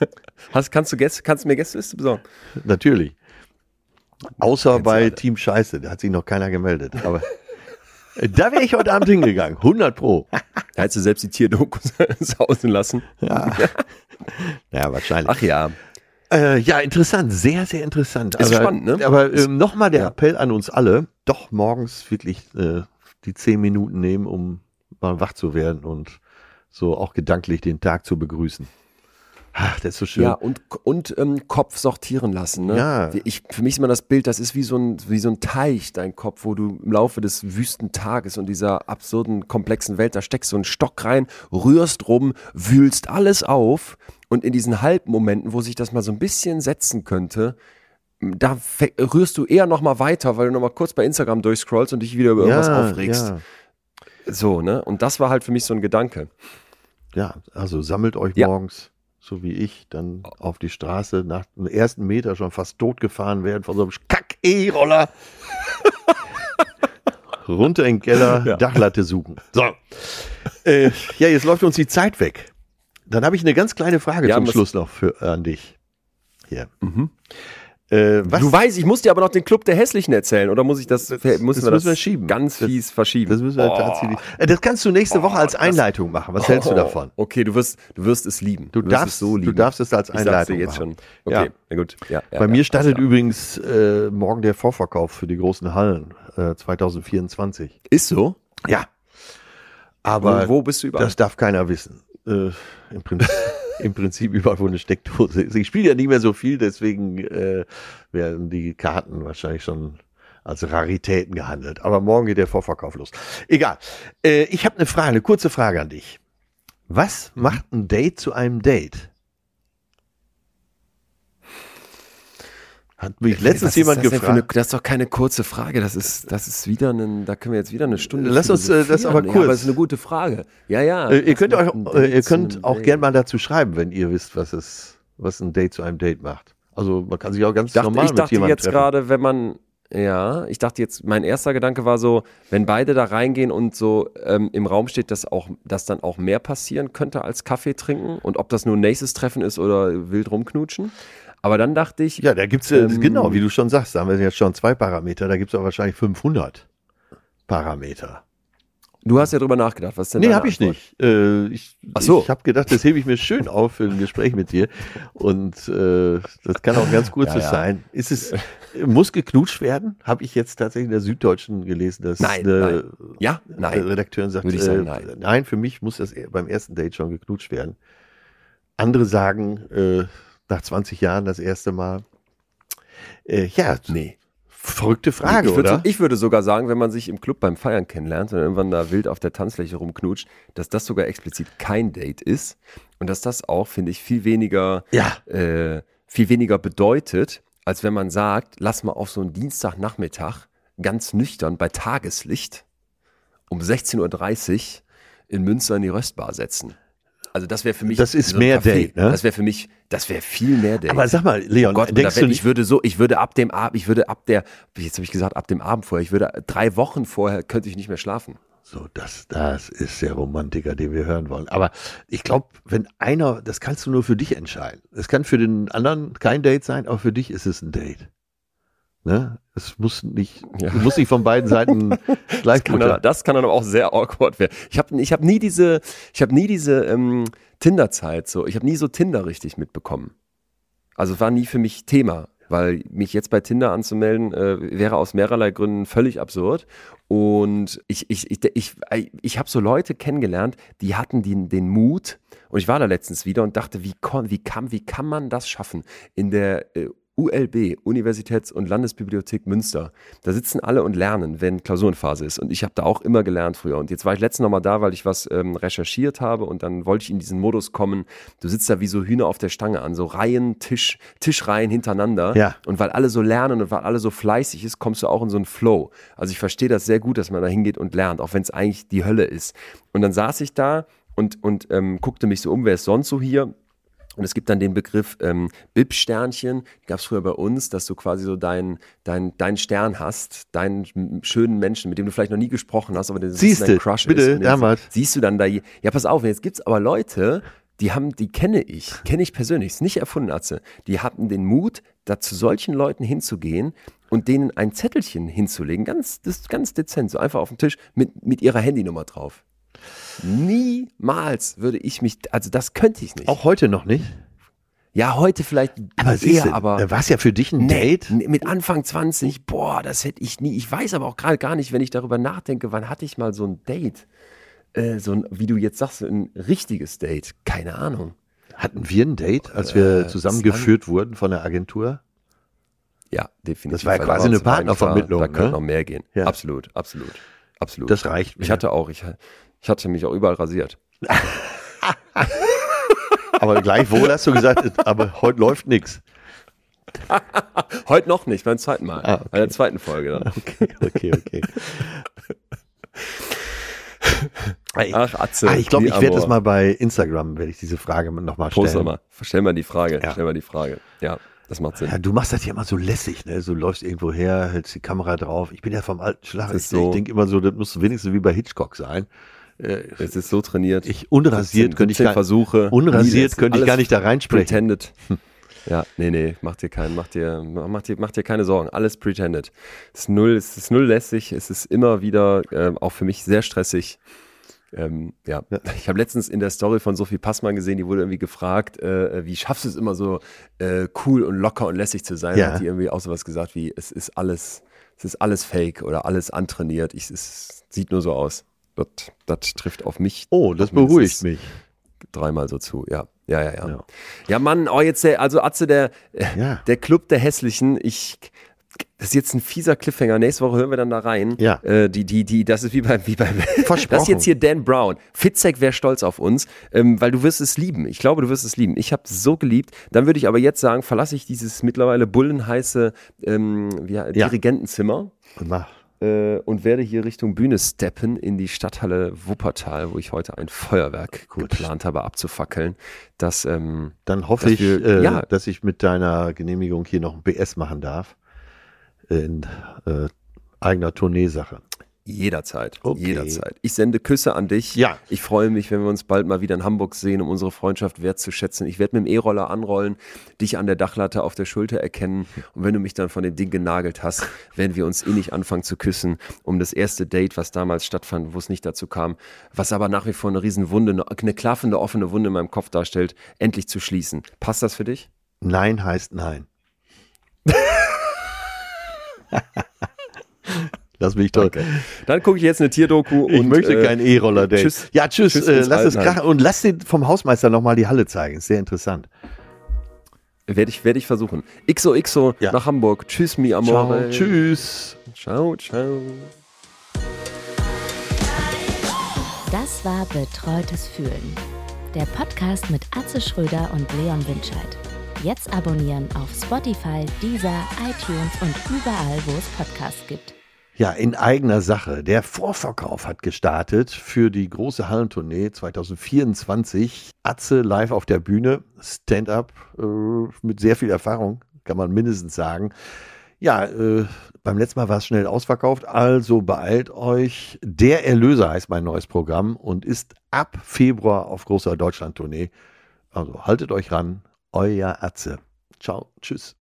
Hast, kannst, du Gäste, kannst du mir Gästeliste besorgen? Natürlich. Außer du bei. Team Scheiße, da hat sich noch keiner gemeldet. Aber da wäre ich heute Abend hingegangen. 100 Pro. Da hättest du selbst die Tierdokus sausen lassen. Ja, ja wahrscheinlich. Ach ja. Äh, ja, interessant, sehr, sehr interessant. Ist aber, spannend, ne? Aber ähm, nochmal der ja. Appell an uns alle, doch morgens wirklich äh, die zehn Minuten nehmen, um mal wach zu werden und so auch gedanklich den Tag zu begrüßen. Ach, das ist so schön. Ja, und, und ähm, Kopf sortieren lassen. Ne? Ja. Ich, für mich ist immer das Bild, das ist wie so, ein, wie so ein Teich, dein Kopf, wo du im Laufe des wüsten Tages und dieser absurden, komplexen Welt, da steckst du einen Stock rein, rührst rum, wühlst alles auf und in diesen Halbmomenten, wo sich das mal so ein bisschen setzen könnte, da rührst du eher noch mal weiter, weil du noch mal kurz bei Instagram durchscrollst und dich wieder über irgendwas aufregst. Ja, So, ne? Und das war halt für mich so ein Gedanke. ja, also sammelt euch Ja. morgens, so wie ich, dann auf die Straße nach dem ersten Meter schon fast tot gefahren werden von so einem Kack-E-Roller. Runter in den Keller, Ja. Dachlatte suchen. So. Äh, ja, jetzt läuft uns die Zeit weg. Dann habe ich eine ganz kleine Frage Ja, zum Schluss noch für, an dich. Hier. Mhm. Äh, Du weißt, ich muss dir aber noch den Club der Hässlichen erzählen, oder muss ich das, Das- müssen das wir das wir schieben. ganz Das- fies verschieben? das müssen wir Oh. tatsächlich. Äh, das kannst du nächste Woche als Einleitung machen. Was hältst du Oh, davon? Okay, du wirst, du wirst es lieben. Du wirst darfst, es so lieben. du darfst es als ich Einleitung jetzt machen. schon. Okay, Ja. na gut. Ja, ja, Bei mir startet übrigens äh, morgen der Vorverkauf für die großen Hallen äh, 2024. klar. Ist so? Ja. Aber wo, wo bist du überall? das darf keiner wissen. Äh, im, Prinzip, Im Prinzip überall, wo eine Steckdose ist. Ich spiele ja nicht mehr so viel, deswegen äh, werden die Karten wahrscheinlich schon als Raritäten gehandelt. Aber morgen geht der Vorverkauf los. Egal. Äh, ich habe eine Frage, eine kurze Frage an dich. Was Mhm. macht ein Date zu einem Date? Hat mich letztens Was ist jemand gefragt. Eine, das ist doch keine kurze Frage. Das ist, das ist wieder ein, da können wir jetzt wieder eine Stunde. Lass uns, äh, das philosophieren. aber Ja, kurz. aber das ist eine gute Frage. Ja, ja. Äh, ihr könnt, euch, äh, ihr könnt auch Date? gern mal dazu schreiben, wenn ihr wisst, was es, was ein Date zu einem Date macht. Also man kann sich auch ganz dachte, normal ich mit dachte jemandem jetzt treffen. gerade, wenn man, ja, ich dachte jetzt, mein erster Gedanke war so, wenn beide da reingehen und so ähm, im Raum steht, dass auch, dass dann auch mehr passieren könnte als Kaffee trinken und ob das nur nächstes Treffen ist oder wild rumknutschen. Aber dann dachte ich, Ja, da gibt's äh, Ähm, genau, wie du schon sagst, da haben wir jetzt schon zwei Parameter, da gibt's auch wahrscheinlich 500 Parameter. Du hast ja drüber nachgedacht, was denn Nee, habe ich Antwort? nicht. Äh, ich Ach so. ich habe gedacht, das hebe ich mir schön auf für ein Gespräch mit dir. Und äh, das kann auch ganz kurzes Ja, ja. sein. Ist es, muss geknutscht werden? Habe ich jetzt tatsächlich in der Süddeutschen gelesen, dass Nein, eine Ja? äh, Nein. Redakteurin sagt, sagen, äh, nein. nein, für mich muss das beim ersten Date schon geknutscht werden. Andere sagen, äh, nach 20 Jahren das erste Mal. Äh, ja, Nee. verrückte Frage, ich, würde, oder? ich würde sogar sagen, wenn man sich im Club beim Feiern kennenlernt und irgendwann da wild auf der Tanzfläche rumknutscht, dass das sogar explizit kein Date ist und dass das auch, finde ich, viel weniger, ja, äh, viel weniger bedeutet, als wenn man sagt, lass mal auf so einen Dienstagnachmittag ganz nüchtern bei Tageslicht um 16.30 Uhr in Münster in die Röstbar setzen. Also das wäre für mich Das ist so mehr Café. Date, ne? Das wäre für mich, das wäre viel mehr Date. aber sag mal, Leon, Oh Gott, denkst da du nicht, ich würde so, ich würde ab dem Abend, ich würde ab der, jetzt habe ich gesagt, ab dem Abend vorher, ich würde drei Wochen vorher könnte ich nicht mehr schlafen. So, das, das ist der Romantiker, den wir hören wollen. Aber ich glaube, wenn einer, das kannst du nur für dich entscheiden. Es kann für den anderen kein Date sein, aber für dich ist es ein Date. Ne? Es muss nicht, Ja. du musst nicht von beiden Seiten gleich Kann dann, das kann dann aber auch sehr awkward werden. Ich habe ich hab nie diese, ich habe nie diese ähm, Tinder-Zeit so, ich habe nie so Tinder richtig mitbekommen. Also es war nie für mich Thema, weil mich jetzt bei Tinder anzumelden äh, wäre aus mehrerlei Gründen völlig absurd. Und ich, ich, ich, ich, ich habe so Leute kennengelernt, die hatten den, den Mut. Und ich war da letztens wieder und dachte, wie, wie, kann, wie kann man das schaffen? In der äh, ULB, Universitäts- und Landesbibliothek Münster. Da sitzen alle und lernen, wenn Klausurenphase ist. Und ich habe da auch immer gelernt früher. Und jetzt war ich letztens noch mal da, weil ich was ähm, recherchiert habe und dann wollte ich in diesen Modus kommen. Du sitzt da wie so Hühner auf der Stange an, so Reihen, Tisch, Tischreihen hintereinander. Ja. Und weil alle so lernen und weil alle so fleißig ist, kommst du auch in so einen Flow. Also ich verstehe das sehr gut, dass man da hingeht und lernt, auch wenn es eigentlich die Hölle ist. Und dann saß ich da und, und ähm, guckte mich so um, wer ist sonst so hier? Und es gibt dann den Begriff ähm, Bib-Sternchen, gab es früher bei uns, dass du quasi so deinen dein, dein Stern hast, deinen schönen Menschen, mit dem du vielleicht noch nie gesprochen hast, aber der bisschen Siehste, dein Crush bitte, ist. Den damals. Siehst du dann da, ja pass auf, jetzt gibt's aber Leute, die haben, die kenne ich, kenne ich persönlich, ist nicht erfunden, Atze, die hatten denUt, da zu solchen Leuten hinzugehen und denen ein Zettelchen hinzulegen, ganz, das ist ganz dezent, so einfach auf den Tisch mit, mit ihrer Handynummer drauf. Niemals würde ich mich, also das könnte ich nicht. Auch heute noch nicht. Ja, heute vielleicht Aber eher, du, aber da war es ja für dich ein nee, Date. mit Anfang 20, boah, das hätte ich nie. Ich weiß aber auch gerade gar nicht, wenn ich darüber nachdenke, wann hatte ich mal so ein Date? Äh, so ein, wie du jetzt sagst, ein richtiges Date. Keine Ahnung. Hatten wir ein Date, als wir Äh, zusammengeführt wurden von der Agentur? Ja, definitiv. Das war ja Weil quasi eine Partnervermittlung, Da, da könnte ne? noch mehr gehen. Ja. Absolut, absolut, absolut. Das reicht mir. ich hatte auch, ich, ich hatte mich auch überall rasiert. aber gleichwohl hast du gesagt, aber heute läuft nichts. Heute noch nicht, beim zweiten Mal. Ah, okay. Bei der zweiten Folge dann. Okay, okay, okay. Ach, Atze. Ah, ich glaube, ich werde das mal bei Instagram, werde ich diese Frage nochmal stellen. mal. Stell mal die Frage. Ja. Stell mal die Frage. Ja, das macht Sinn. Ja, du machst das ja immer so lässig, ne? So läufst irgendwo her, hältst die Kamera drauf. Ich bin ja vom alten Schlag. Ich, so- ich denke immer so, das muss wenigstens wie bei Hitchcock sein. Äh, Es ist so trainiert. ich unrasiert 17 könnte ich 17 gar, Versuche. unrasiert könnte ich gar nicht da reinsprechen. Pretended. Ja, nee, nee, mach dir keinen, mach dir, mach dir, mach dir keine Sorgen. Alles pretended. Es ist null, es ist null lässig. Es ist immer wieder, ähm, auch für mich sehr stressig. Ähm, ja. ich habe letztens in der Story von Sophie Passmann gesehen, die wurde irgendwie gefragt, äh, wie schaffst du es immer so äh, cool und locker und lässig zu sein? Ja. Hat die irgendwie auch sowas gesagt wie, es ist alles, es ist alles fake oder alles antrainiert. Ich, es sieht nur so aus. Das, trifft auf mich. Oh, das beruhigt mich. Dreimal so zu, ja. Ja, ja, ja. Ja. Ja, Mann, oh, jetzt der, also Atze, der, äh, Ja. der Club der Hässlichen, ich, das ist jetzt ein fieser Cliffhanger. Nächste Woche hören wir dann da rein. Ja. Äh, die, die, die, das ist wie bei, wie bei, Versprochen. das ist jetzt hier Dan Brown. Fitzek wäre stolz auf uns, ähm, weil du wirst es lieben. Ich glaube, du wirst es lieben. Ich habe es so geliebt. Dann würde ich aber jetzt sagen, verlasse ich dieses mittlerweile bullenheiße ähm, wie, Dirigentenzimmer Mach. Äh, und werde hier Richtung Bühne steppen in die Stadthalle Wuppertal, wo ich heute ein Feuerwerk Gut. geplant habe abzufackeln. Das, ähm, Dann hoffe Dass ich, wir- äh, ja. dass ich mit deiner Genehmigung hier noch ein BS machen darf. In äh, eigener Tourneesache. Jederzeit. Okay. Jederzeit. Ich sende Küsse an dich. Ja. Ich freue mich, wenn wir uns bald mal wieder in Hamburg sehen, um unsere Freundschaft wertzuschätzen. Ich werde mit dem E-Roller anrollen, dich an der Dachlatte auf der Schulter erkennen. Und wenn du mich dann von dem Ding genagelt hast, werden wir uns innig anfangen zu küssen, um das erste Date, was damals stattfand, wo es nicht dazu kam, was aber nach wie vor eine Riesenwunde, eine, eine klaffende, offene Wunde in meinem Kopf darstellt, endlich zu schließen. Passt das für dich? Nein heißt nein. Lass mich doch. Okay. Dann gucke ich jetzt eine Tierdoku Ich und möchte äh, kein E-Roller-Date. tschüss. Ja, tschüss. Tschüss äh, lass es krachen und lass den vom Hausmeister nochmal die Halle zeigen. Ist sehr interessant. Werde ich, werde ich versuchen. XOXO Ja. nach Hamburg. Tschüss, mi amore. Ciao. Tschüss. Ciao, ciao. Das war Betreutes Fühlen. Der Podcast mit Atze Schröder und Leon Winscheid. Jetzt abonnieren auf Spotify, Deezer, iTunes und überall, wo es Podcasts gibt. Ja, in eigener Sache. Der Vorverkauf hat gestartet für die große Hallentournee 2024. Atze live auf der Bühne, Stand-up äh, mit sehr viel Erfahrung, kann man mindestens sagen. Ja, äh, beim letzten Mal war es schnell ausverkauft, also beeilt euch. Der Erlöser heißt mein neues Programm und ist ab Februar auf großer Deutschland-Tournee. Also haltet euch ran, euer Atze. Ciao, tschüss.